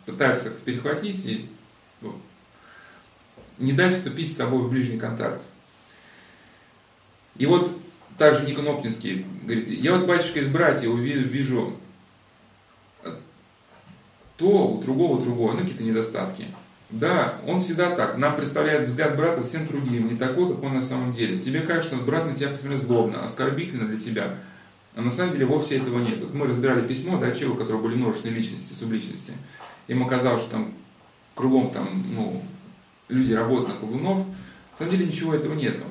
пытаются как-то перехватить и ну, не дать вступить с собой в ближний контакт. И вот также Никон Оптинский говорит, я вот, батюшка, из братьев вижу то у другого другое, ну какие-то недостатки. Да, он всегда так. Нам представляет взгляд брата всем другим, не такой, как он на самом деле. Тебе кажется, что брат на тебя посмотрел злобно, оскорбительно для тебя. А на самом деле вовсе этого нет. Вот мы разбирали письмо да, человека, у которого были множественные личности, субличности. Им оказалось, что там кругом там, ну, люди работают на колдунов. На самом деле ничего этого нету.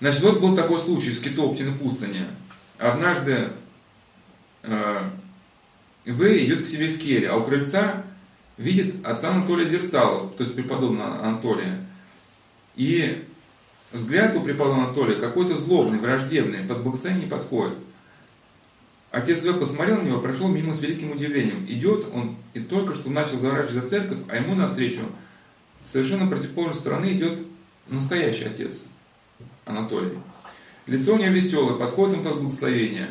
Значит, вот был такой случай в Скитоптиной пустыне. Однажды э, В идет к себе в келе, а у крыльца видит отца Анатолия Зерцалова, то есть преподобного Анатолия. И взгляд у преподобного Анатолия какой-то злобный, враждебный, под благословение не подходит. Отец В посмотрел на него, прошел мимо с великим удивлением. Идет он и только что начал заворачивать за церковь, а ему навстречу с совершенно противоположной стороны идет настоящий отец Анатолий. Лицо у него веселое, подходит он под благословение.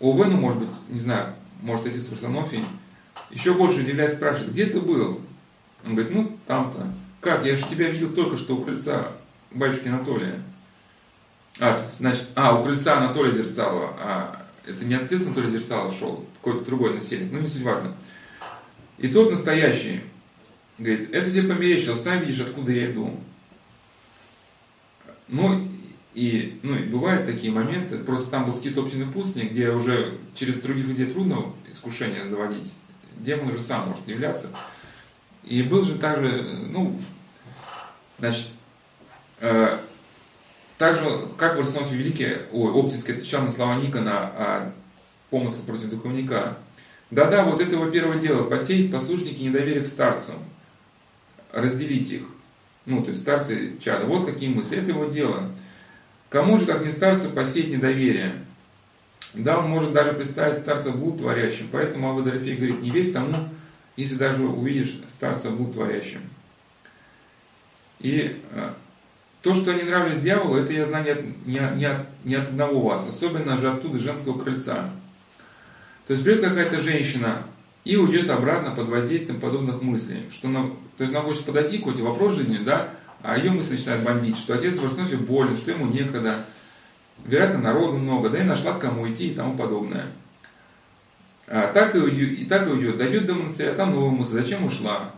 О, ну, может быть, не знаю, может, отец Варсонофий, еще больше удивляясь, спрашивает, где ты был? Он говорит, ну, там-то. Как, я же тебя видел только что у крыльца батюшки Анатолия. А, значит, а, у крыльца Анатолия Зерцалова. А, это не отец Анатолий Зерцалов шел, какой-то другой насельник, ну, не суть важно. И тот настоящий, говорит, это тебе померещилось, сам видишь, откуда я иду. Ну, и, ну, и бывают такие моменты, просто там был скит Оптин пустыни, где уже через других людей трудно искушение заводить демон уже сам может являться. И был же также, ну, значит, э, также, как в Арсенофе Великий, ой, Оптинский отвечал на слова Никона о помысле против духовника. Да-да, вот это его первое дело, посеять послушники недоверие к старцу, разделить их. Ну, то есть старцы чада. Вот какие мысли, это его дело. Кому же, как не старцу, посеять недоверие? Да, он может даже представить старца блуд творящим, поэтому Абba Дорофей говорит, не верь тому, если даже увидишь старца блуд творящим. И э, то, что они нравились дьяволу, это я знаю не от, не, не, от, не от одного вас, особенно же оттуда женского крыльца. То есть придет какая-то женщина и уйдет обратно под воздействием подобных мыслей. Что она, то есть она хочет подойти к какой-то вопрос жизни, да, а ее мысли начинают бомбить, что отец в основе болен, что ему некогда, вероятно, народу много, да и нашла к кому идти и тому подобное. А так и уйдет, и так и уйдет, дойдет до монастыря, там новая мысль, зачем ушла?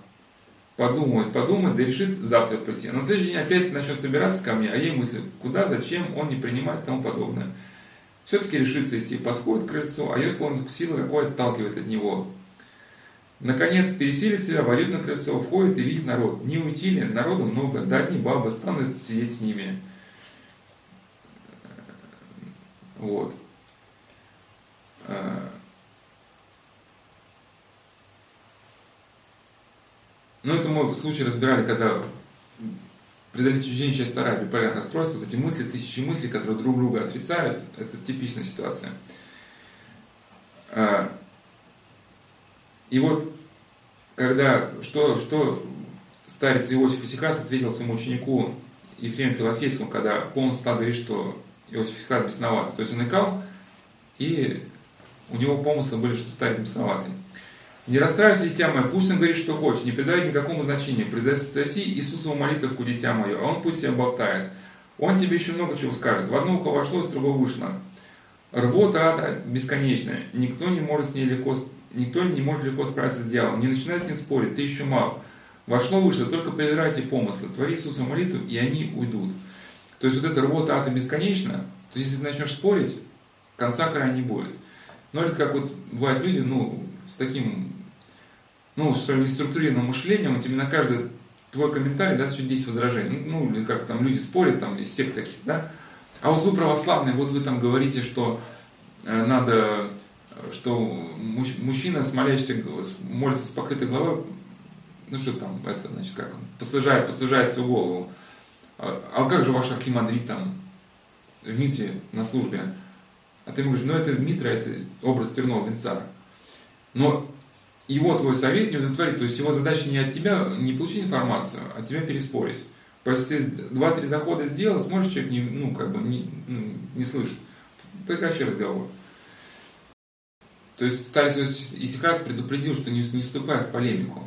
Подумает, подумает, да решит завтра прийти. А на следующий день опять начнет собираться ко мне, а ей мысль, куда, зачем, он не принимает и тому подобное. Все-таки решится идти, подходит к крыльцу, а ее словно сила какой отталкивает от него. Наконец, пересилит себя, войдет на крыльцо, входит и видит народ. Не уйти? Народу много, да одни бабы станут сидеть с ними. Вот. А. Ну, это мы случай разбирали, когда при долечении часть вторая биполярное расстройство, вот эти мысли, тысячи мыслей, которые друг друга отрицают, это типичная ситуация. И вот, когда, что, что старец Иосиф Исихас ответил своему ученику Ефрему Филофейскому, когда полностью стал говорить, что Иосиф Хас бесноватый. То есть он икал, и у него помыслы были, что старец бесноватый. Не расстраивайся, дитя мое, пусть он говорит, что хочет, не придавай никакому значению. Произоси Иисусову молитву, дитя мое, а он пусть себя болтает. Он тебе еще много чего скажет. В одно ухо вошло, с другого вышло. Рвота ада бесконечная. Никто не может с ней легко, никто не может легко справиться с дьяволом. Не начинай с ним спорить, ты еще мал. Вошло, вышло, только презирайте помыслы. Твори Иисусу молитву, и они уйдут. То есть вот эта рвота ата бесконечна, то есть если ты начнешь спорить, конца края не будет. Но это как вот бывают люди, ну, с таким, ну, что ли, структурированным мышлением, вот на каждый твой комментарий даст еще 10 возражений. Ну, или как там люди спорят, там, из всех таких, да. А вот вы православные, вот вы там говорите, что э, надо, что мужчина с молящийся, молится с покрытой головой, ну что там, это, значит, как он, послужает, послужает свою голову. А, а как же ваш архимандрит там, Дмитрий на службе? А ты ему говоришь, ну это Дмитрий, это образ терного венца. Но его твой совет не удовлетворит, то есть его задача не от тебя, не получить информацию, а от тебя переспорить. Если ты два-три захода сделал, сможешь человек не, ну, как бы не, ну, не слышит. Прекращай разговор. То есть старец Исихас предупредил, что не, не вступай в полемику.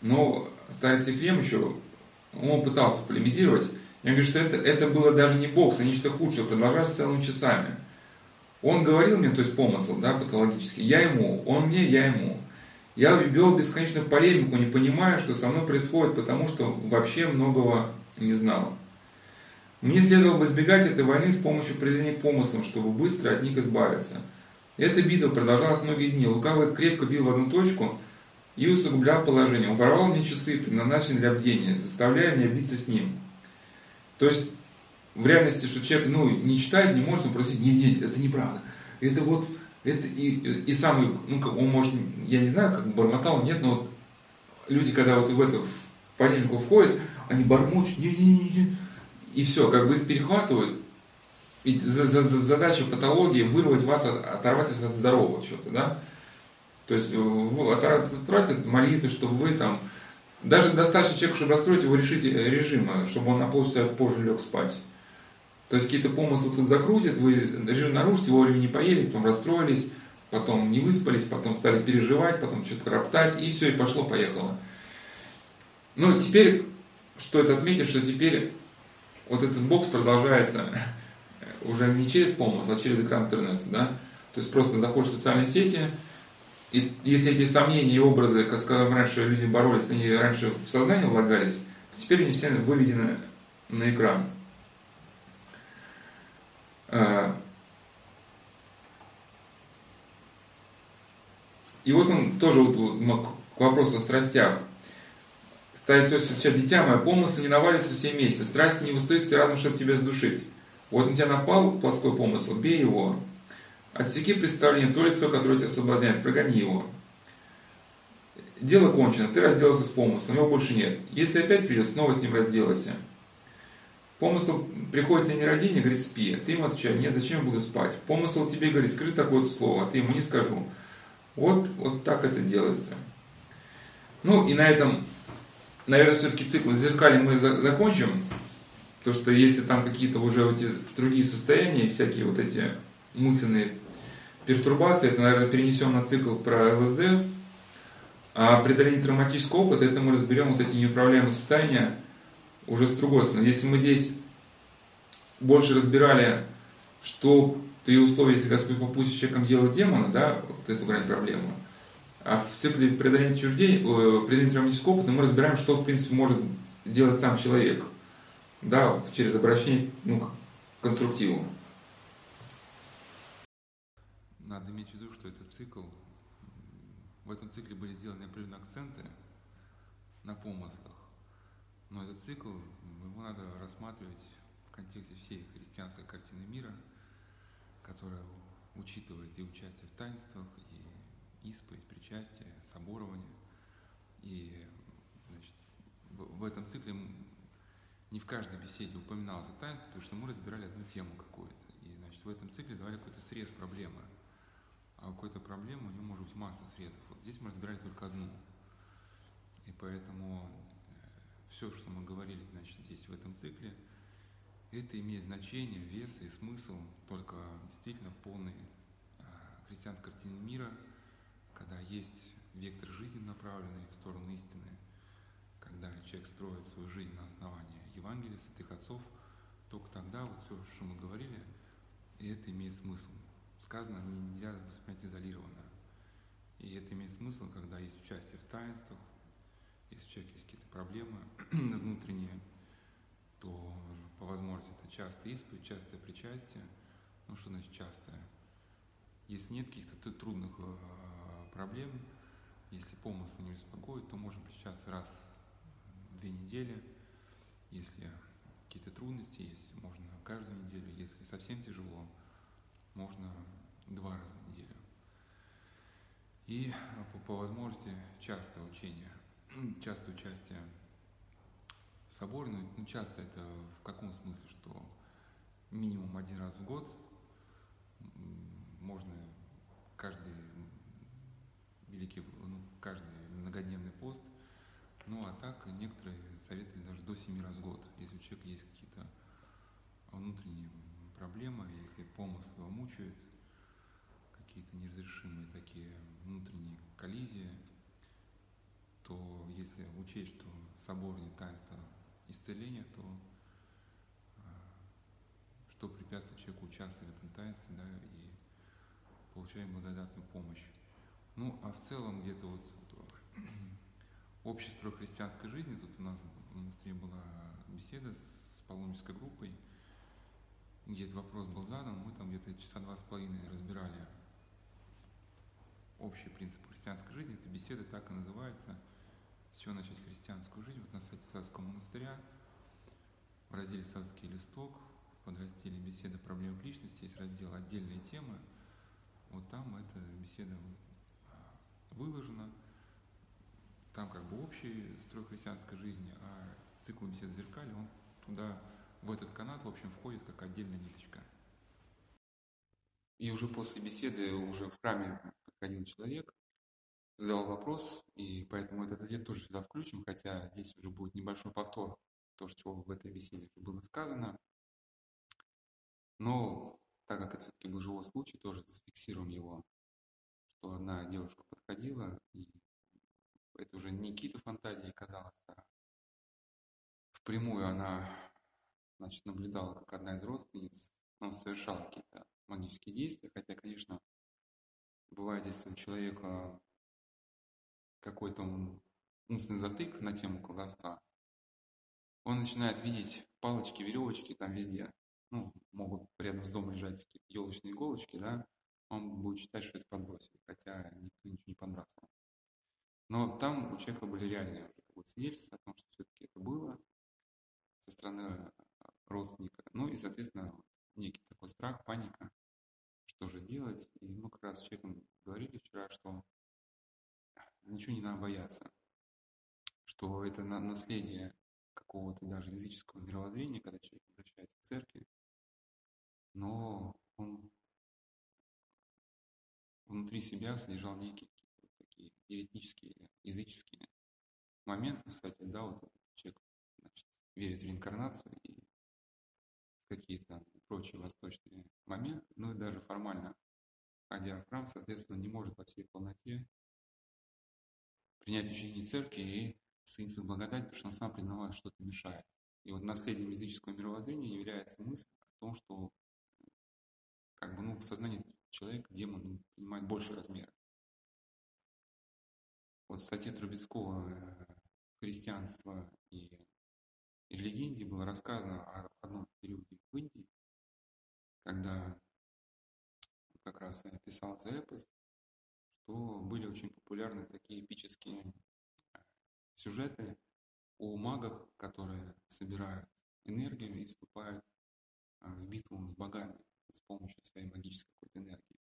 Но старец Ефрем еще он пытался полемизировать. Я говорю, что это, это было даже не бокс, а нечто худшее, продолжалось целыми часами. Он говорил мне, то есть помысл, да, патологический, я ему, он мне, я ему. Я вел бесконечную полемику, не понимая, что со мной происходит, потому что вообще многого не знал. Мне следовало бы избегать этой войны с помощью презрения к помыслам, чтобы быстро от них избавиться. Эта битва продолжалась многие дни. Лукавый крепко бил в одну точку и усугублял положение. Он воровал мне часы, предназначенные для бдения, заставляя меня биться с ним. То есть, в реальности, что человек ну, не читает, не молится, он просит, нет, нет, это неправда. Это вот, это и, и самый, ну, он может, я не знаю, как бормотал, нет, но вот люди, когда вот в эту в полемику входят, они бормочут, не, не, не, не, и все, как бы их перехватывают. Ведь задача патологии вырвать вас, оторвать вас от здорового чего-то, да? То есть оторвать от молитвы, чтобы вы там... Даже достаточно человеку, чтобы расстроить его, решить режима, чтобы он на полчаса позже лег спать. То есть какие-то помыслы тут закрутят, вы режим нарушите, вовремя не поели, потом расстроились, потом не выспались, потом стали переживать, потом что-то роптать, и все, и пошло-поехало. Ну, теперь, что это отметить, что теперь вот этот бокс продолжается уже не через помысл, а через экран интернета, да? То есть просто заходишь в социальные сети, и если эти сомнения и образы, как сказал раньше, люди боролись, они раньше в сознание влагались, то теперь они все выведены на экран. А, и вот он тоже вот, к вопросу о страстях. Ставит все сейчас, дитя мое, помыслы не навалится все вместе, страсти не восстают все разом, чтобы тебя сдушить. Вот на тебя напал плоской помысл, бей его. Отсеки представление, то лицо, которое тебя соблазняет, прогони его. Дело кончено, ты разделался с помыслом, его больше нет. Если опять придет, снова с ним разделайся. Помысл приходит тебе не родине, говорит, спи. Ты ему отвечаешь, нет, зачем я буду спать? Помысл тебе говорит, скажи такое слово, а ты ему не скажу. Вот, вот так это делается. Ну и на этом, наверное, все-таки цикл зеркали мы закончим. То, что если там какие-то уже вот эти другие состояния, всякие вот эти мысленные пертурбации, это, наверное, перенесем на цикл про ЛСД. А преодоление травматического опыта, это мы разберем вот эти неуправляемые состояния уже с другой стороны. Если мы здесь больше разбирали, что при условии, если Господь попустит человеком делать демона, да, вот эту грань проблемы, а в цикле преодоления чуждей, э, преодоления травматического опыта мы разбираем, что, в принципе, может делать сам человек да, через обращение ну, к конструктиву. Надо иметь в виду, что этот цикл, в этом цикле были сделаны определенные акценты на помыслах, но этот цикл, его надо рассматривать в контексте всей христианской картины мира, которая учитывает и участие в таинствах, и исповедь, причастие, соборование. И значит, в, этом цикле не в каждой беседе упоминалось таинство, потому что мы разбирали одну тему какую-то. И значит, в этом цикле давали какой-то срез проблемы. А какой-то проблемы у нее может быть масса срезов. Вот здесь мы разбирали только одну. И поэтому э, все, что мы говорили, значит, здесь в этом цикле, это имеет значение, вес и смысл только действительно в полной э, христианской картине мира, когда есть вектор жизни, направленный в сторону истины, когда человек строит свою жизнь на основании Евангелия, святых отцов, только тогда вот все, что мы говорили, и это имеет смысл. Сказано, нельзя воспринять изолированно. И это имеет смысл, когда есть участие в таинствах, если у человека есть какие-то проблемы внутренние, то по возможности это часто исповедь, частое причастие. Ну что значит частое? Если нет каких-то трудных э, проблем, если помысл не беспокоит, то можем причащаться раз в две недели – если какие-то трудности есть, можно каждую неделю. Если совсем тяжело, можно два раза в неделю. И по, по возможности часто учение, часто участие в соборе, ну, ну часто это в каком смысле, что минимум один раз в год можно каждый великий, ну, каждый многодневный пост ну а так некоторые советовали даже до 7 раз в год, если у человека есть какие-то внутренние проблемы, если помыслы его мучают, какие-то неразрешимые такие внутренние коллизии, то если учесть, что соборные таинства исцеления, то а, что препятствует человеку участвовать в этом таинстве, да, и получаем благодатную помощь. Ну, а в целом где-то вот общий строй христианской жизни, тут у нас в монастыре была беседа с паломнической группой, где этот вопрос был задан, мы там где-то часа два с половиной разбирали общий принцип христианской жизни. Эта беседа так и называется «С чего начать христианскую жизнь?» Вот на сайте Садского монастыря в разделе «Садский листок» в подразделе «Беседа проблем в личности» есть раздел «Отдельные темы». Вот там эта беседа выложена. Там как бы общий строй христианской жизни, а цикл бесед зеркали, он туда, в этот канат, в общем, входит как отдельная ниточка. И уже после беседы, уже в храме подходил человек, задал вопрос, и поэтому этот ответ тоже сюда включим, хотя здесь уже будет небольшой повтор, то, что в этой беседе было сказано. Но так как это все-таки был живой случай, тоже зафиксируем его, что одна девушка подходила, и это уже не какие-то фантазии казалось, а впрямую она значит, наблюдала, как одна из родственниц ну, совершала какие-то магические действия, хотя, конечно, бывает, если у человека какой-то умственный затык на тему колдовства, он начинает видеть палочки, веревочки там везде. Ну, могут рядом с домом лежать какие-то елочные иголочки, да, он будет считать, что это подбросили, хотя никто ничего не подбрасывал. Но там у человека были реальные вот, свидетельства о том, что все-таки это было со стороны родственника. Ну и, соответственно, некий такой страх, паника, что же делать. И мы как раз с человеком говорили вчера, что ничего не надо бояться, что это наследие какого-то даже языческого мировоззрения, когда человек обращается к церкви, но он внутри себя содержал некие такие еретические, языческие моменты, кстати, да, вот человек значит, верит в реинкарнацию и какие-то прочие восточные моменты, ну и даже формально, ходя в храм, соответственно, не может во всей полноте принять учение церкви и соединиться с благодать, потому что он сам признавал, что это мешает. И вот наследием языческого мировоззрения является мысль о том, что как бы, ну, в сознании человека демон принимает больше размера. Вот в статье Трубецкого э, «Христианство и легенде было рассказано о одном периоде в Индии, когда как раз писался эпос, что были очень популярны такие эпические э, сюжеты о магах, которые собирают энергию и вступают э, в битву с богами с помощью своей магической какой-то энергии.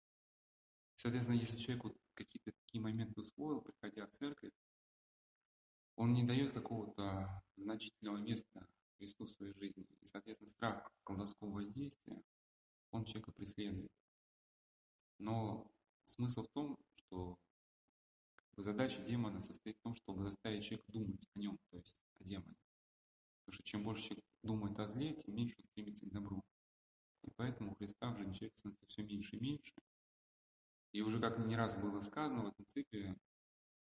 Соответственно, если человек какие-то такие моменты усвоил, приходя в церковь, он не дает какого-то значительного места Христу в своей жизни. И, соответственно, страх колдовского воздействия, он человека преследует. Но смысл в том, что задача демона состоит в том, чтобы заставить человека думать о нем, то есть о демоне. Потому что чем больше человек думает о зле, тем меньше он стремится к добру. И поэтому Христа в жизни человека становится все меньше и меньше. И уже как не раз было сказано в этом цикле,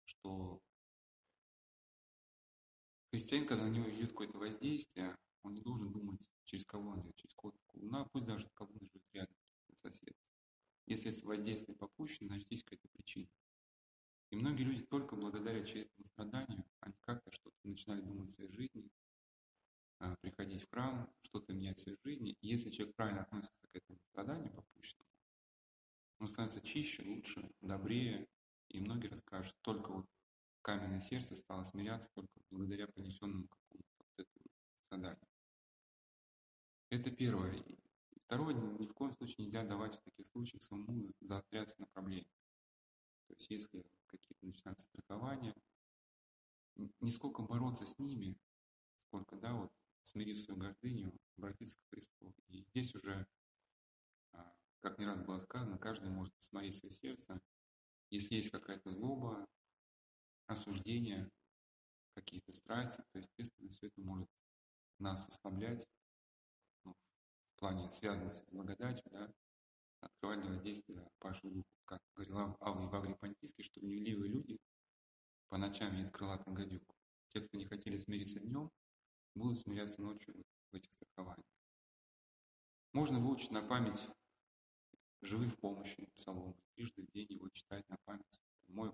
что Христианин, когда на него идет какое-то воздействие, он не должен думать, через кого он идет, через кого-то колдуна, пусть даже колдун живет рядом, сосед. Если это воздействие попущено, значит, есть какая-то причина. И многие люди только благодаря чьему страданию, они как-то что-то начинали думать в своей жизни, а, приходить в храм, что-то менять в своей жизни. И если человек правильно относится к этому страданию попущенному, он становится чище, лучше, добрее. И многие расскажут, только вот каменное сердце стало смиряться только благодаря понесенному какому-то вот этому страданию. Это первое. И второе, ни в коем случае нельзя давать в таких случаях самому заостряться на проблеме. То есть если какие-то начинаются страхования, не сколько бороться с ними, сколько, да, вот смирив свою гордыню, обратиться к Христу. И здесь уже, а, как не раз было сказано, каждый может посмотреть свое сердце. Если есть какая-то злоба, осуждения, какие-то страсти, то, естественно, все это может нас ослаблять ну, в плане связанности с благодатью, да, открывать для воздействия Пашу Духу. Как говорил Авва Евагрий Понтийский, что гневливые люди по ночам видят крылатый гадюк. Те, кто не хотели смириться днем, будут смиряться ночью в этих страхованиях. Можно выучить на память «Живы в помощи» псалом, трижды в день его читать на память. Мой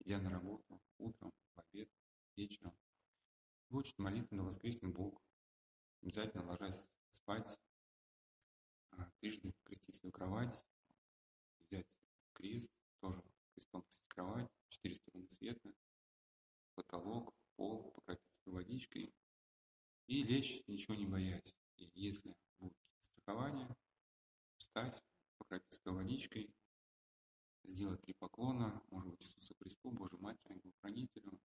идя на работу, утром, в обед, вечером. Выучить молитву на воскресный Бог. Обязательно ложась спать, а, трижды крестить свою кровать, взять крест, тоже крестом крестить кровать, четыре стороны света, потолок, пол, покропить водичкой и лечь, ничего не боясь. И если будут какие-то страхования, встать, покропить водичкой, сделать три поклона, может быть, Иисусу Христу, Божьей Матери, Ангелу-Хранителю,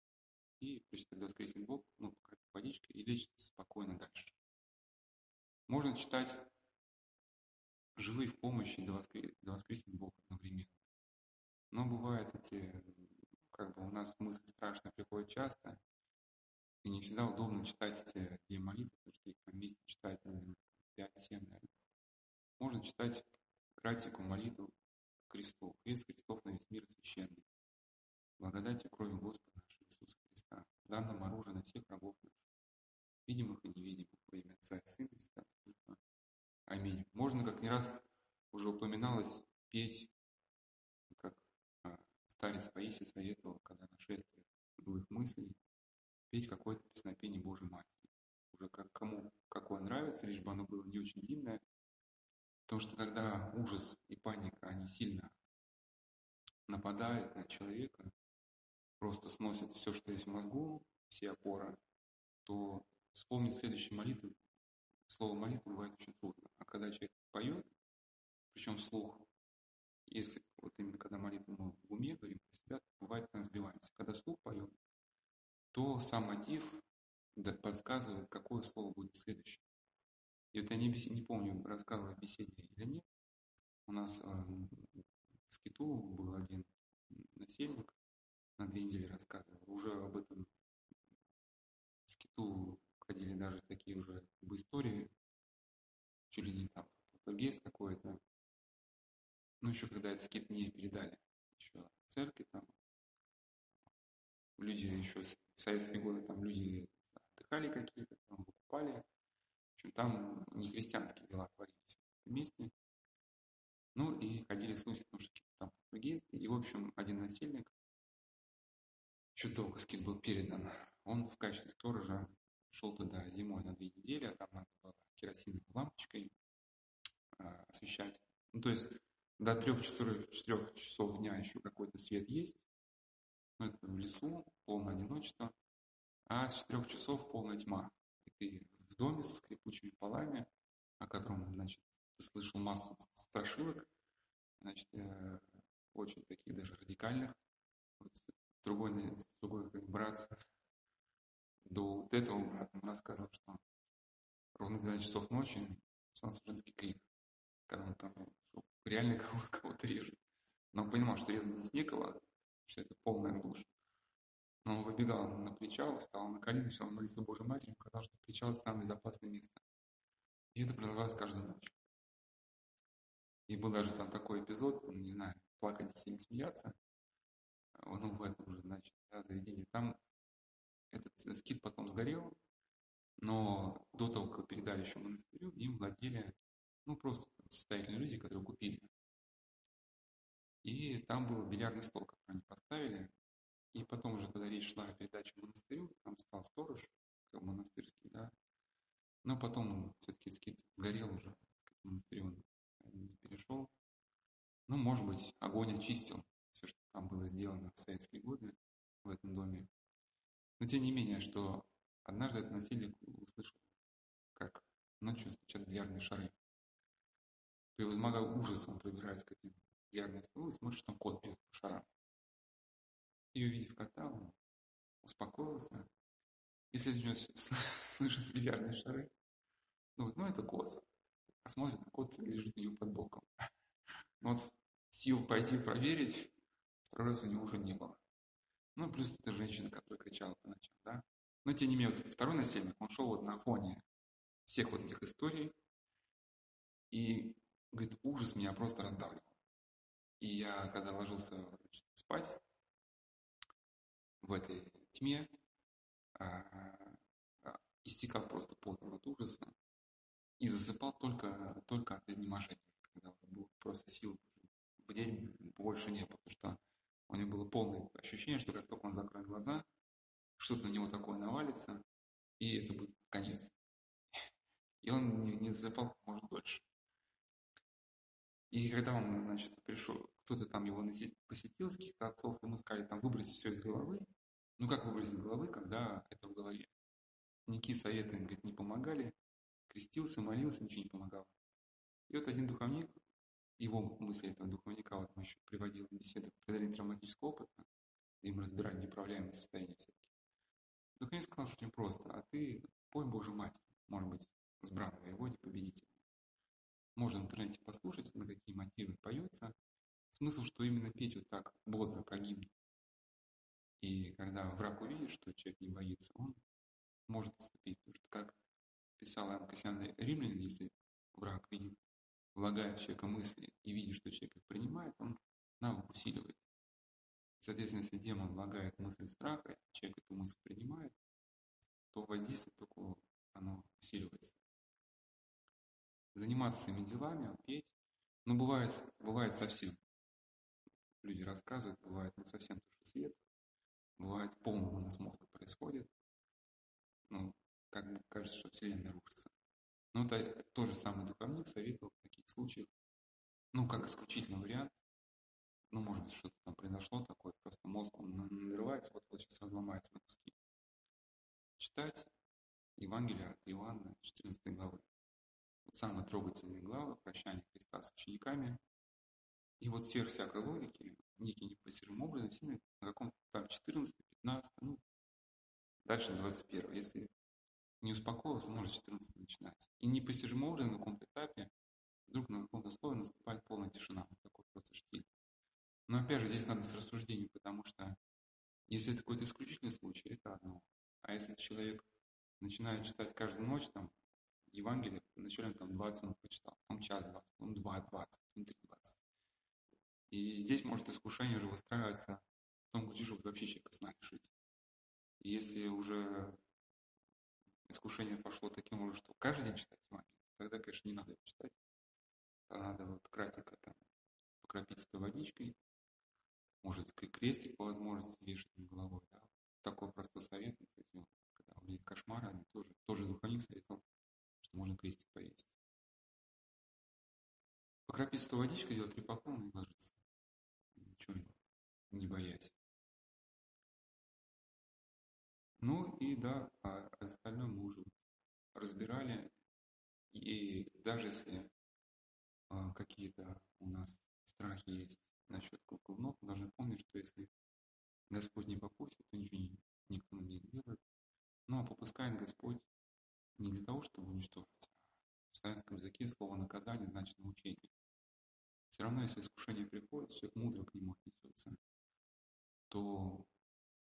и прочитать воскресный Бог, ну, покропить водичкой и лечь спокойно дальше. Можно читать живые в помощи до, воскрес... до воскресный Бог одновременно. Но бывает эти, как бы у нас мысли страшные приходят часто, и не всегда удобно читать эти две молитвы, потому что их вместе читать, наверное, 5-7, наверное. Можно читать кратику молитву к кресту. Крест Христов на весь мир священный. Благодати крови Господа нашего Иисуса Христа, данным оружие на всех рабов наших, видимых и невидимых, во имя Отца и Сына и Святого. Аминь. Можно, как не раз уже упоминалось, петь, как а, старец Паисий советовал, когда нашествие злых мыслей, петь какое-то песнопение Божьей Матери. Уже как кому какое нравится, лишь бы оно было не очень длинное. Потому что когда ужас и паника, они сильно нападают на человека, просто сносят все, что есть в мозгу, все опоры, то вспомнить следующую молитву, слово молитва бывает очень трудно. А когда человек поет, причем вслух, если вот именно когда молитву мы в уме говорим про себя, бывает мы сбиваемся. Когда вслух поем, то сам мотив подсказывает, какое слово будет следующее. И вот я не, не помню, рассказывал о беседе или нет. У нас э, в Скиту был один насельник, на две недели рассказывал. Уже об этом в Скиту ходили даже такие уже бы, истории, чуть ли не там полтергейст какой-то. Ну, еще когда этот скит не передали, еще церкви там, люди еще в советские годы там люди отдыхали какие-то, там выкупали. В общем, там не христианские дела творились вместе. Ну и ходили слухи, потому что там прогеисты. И, в общем, один насильник, еще долго скид был передан, он в качестве сторожа шел туда зимой на две недели, а там надо было керосиновой лампочкой а, освещать. Ну, то есть до 3-4 часов дня еще какой-то свет есть, ну, это в лесу, полное одиночество, а с четырех часов полная тьма. И ты доме со скрипучими полами, о котором, значит, слышал массу страшилок, значит, э, очень таких даже радикальных. Вот другой, другой брат до вот этого брата он рассказывал, что ровно 12 часов ночи начался женский крик, когда он там реально кого-то режет. Но он понимал, что резать здесь некого, что это полная глушь. Но он выбегал на причал, встал на колени, начал молиться Божьей Матери, сказал, что причал – это самое безопасное место. И это продолжалось каждую ночь. И был даже там такой эпизод, ну, не знаю, плакать или смеяться, ну, в этом уже, значит, да, заведении. Там этот скит потом сгорел, но до того, как передали еще монастырю, им владели, ну, просто состоятельные люди, которые купили и там был бильярдный стол, который они поставили. И потом уже, когда речь шла о передаче монастырю, там стал сторож, монастырский, да. Но потом все-таки скит сгорел уже, к монастырю он не перешел. Ну, может быть, огонь очистил все, что там было сделано в советские годы в этом доме. Но тем не менее, что однажды этот насильник услышал, как ночью стучат бильярдные шары. Превозмогая ужас, он пробирается к этим бильярдный стол и смотришь, там кот бьет по шарам. И увидев кота, он успокоился. И следующий слышит бильярдные шары. Ну, вот, ну это кот. А смотрит, кот лежит у него под боком. Ну, вот сил пойти проверить, второй раз у него уже не было. Ну, плюс это женщина, которая кричала по ночам, да. Но, тем не менее, вот второй насильник, он шел вот на фоне всех вот этих историй, и, говорит, ужас меня просто раздавливал. И я, когда ложился значит, спать в этой тьме, а, а, истекал просто потом от ужаса и засыпал только, только от изнеможения, когда уже просто сил в день больше не было, потому что У него было полное ощущение, что как только он закроет глаза, что-то на него такое навалится, и это будет конец. И он не, не засыпал можно дольше. И когда он, значит, пришел, кто-то там его посетил с каких-то отцов, ему сказали там выбросить все из головы. Ну как выбросить из головы, когда это в голове? Никакие советы, говорит, не помогали. Крестился, молился, ничего не помогало. И вот один духовник, его мысли этого духовника, вот мы еще приводили в беседах преодоления травматического опыта, где мы разбирали неуправляемые состояния всякие. Духовник сказал, что очень просто. А ты пой Божью Мать, может быть, с браном воеводе победитель. Можно в интернете послушать, на какие мотивы поется. Смысл, что именно петь вот так бодро, как гимн. И когда враг увидит, что человек не боится, он может отступить. Потому что, как писал Иоанн Кассиан Римлянин, если враг видит, влагает в человека мысли и видит, что человек их принимает, он навык усиливает. Соответственно, если демон влагает мысль страха, человек эту мысль принимает, то воздействие только оно усиливается заниматься своими делами, петь. Но бывает, бывает совсем. Люди рассказывают, бывает ну, совсем туши свет, бывает полный нас мозга происходит. Ну, как бы кажется, что Вселенная рушится. Но это тот же самый духовник советовал в таких случаях, ну, как исключительный вариант, ну, может быть, что-то там произошло такое, просто мозг, он нарывается, вот, вот сейчас разломается на куски. Читать Евангелие от Иоанна, 14 главы вот самые трогательные главы, прощание Христа с учениками. И вот сверх всякой логики, некий непостижимым образом, сильно на каком-то там 14, 15, ну, дальше 21. Если не успокоился, может 14 начинать. И непостижимым образом на каком-то этапе вдруг на каком-то слове наступает полная тишина. Такой просто штиль. Но опять же, здесь надо с рассуждением, потому что если это какой-то исключительный случай, это одно. А если человек начинает читать каждую ночь, там, Евангелие, вначале там 20 минут почитал, потом час 20, потом 2, 20, потом 3, 20. И здесь может искушение уже выстраиваться в том, где живут вообще человека сна решить. И если уже искушение пошло таким образом, что каждый день читать Евангелие, тогда, конечно, не надо его читать. Тогда надо вот кратенько там покропить этой водичкой, может, крестик по возможности вешать над головой. Да? Такой простой совет, кстати, когда у людей кошмары, они тоже, тоже духовник советовал что можно крестик повесить. Покропить сто водичкой, делать три поклона и ложиться. Ничего не боясь. Ну и да, а остальное мы уже разбирали. И даже если а, какие-то у нас страхи есть насчет колдунов, должны помнить, что если Господь не попустит, то ничего не, никто не сделает. Ну а попускает Господь не для того, чтобы уничтожить. В славянском языке слово «наказание» значит «научение». Все равно, если искушение приходит, человек мудро к нему отнесется, то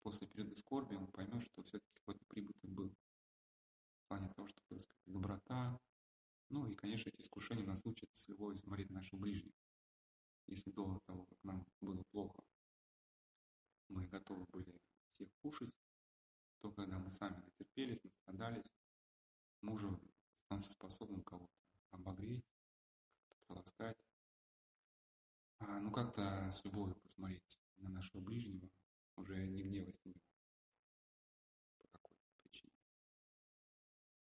после периода скорби он поймет, что все-таки какой-то прибыток был. В плане того, что сказать, доброта. Ну и, конечно, эти искушения нас учат с любовью смотреть на наших ближних. Если до того, как нам было плохо, мы готовы были всех кушать, то когда мы сами натерпелись, настрадались, мужу становится способным кого-то обогреть, как-то приласкать, ну как-то с любовью посмотреть на нашего ближнего, уже не гневаясь на него.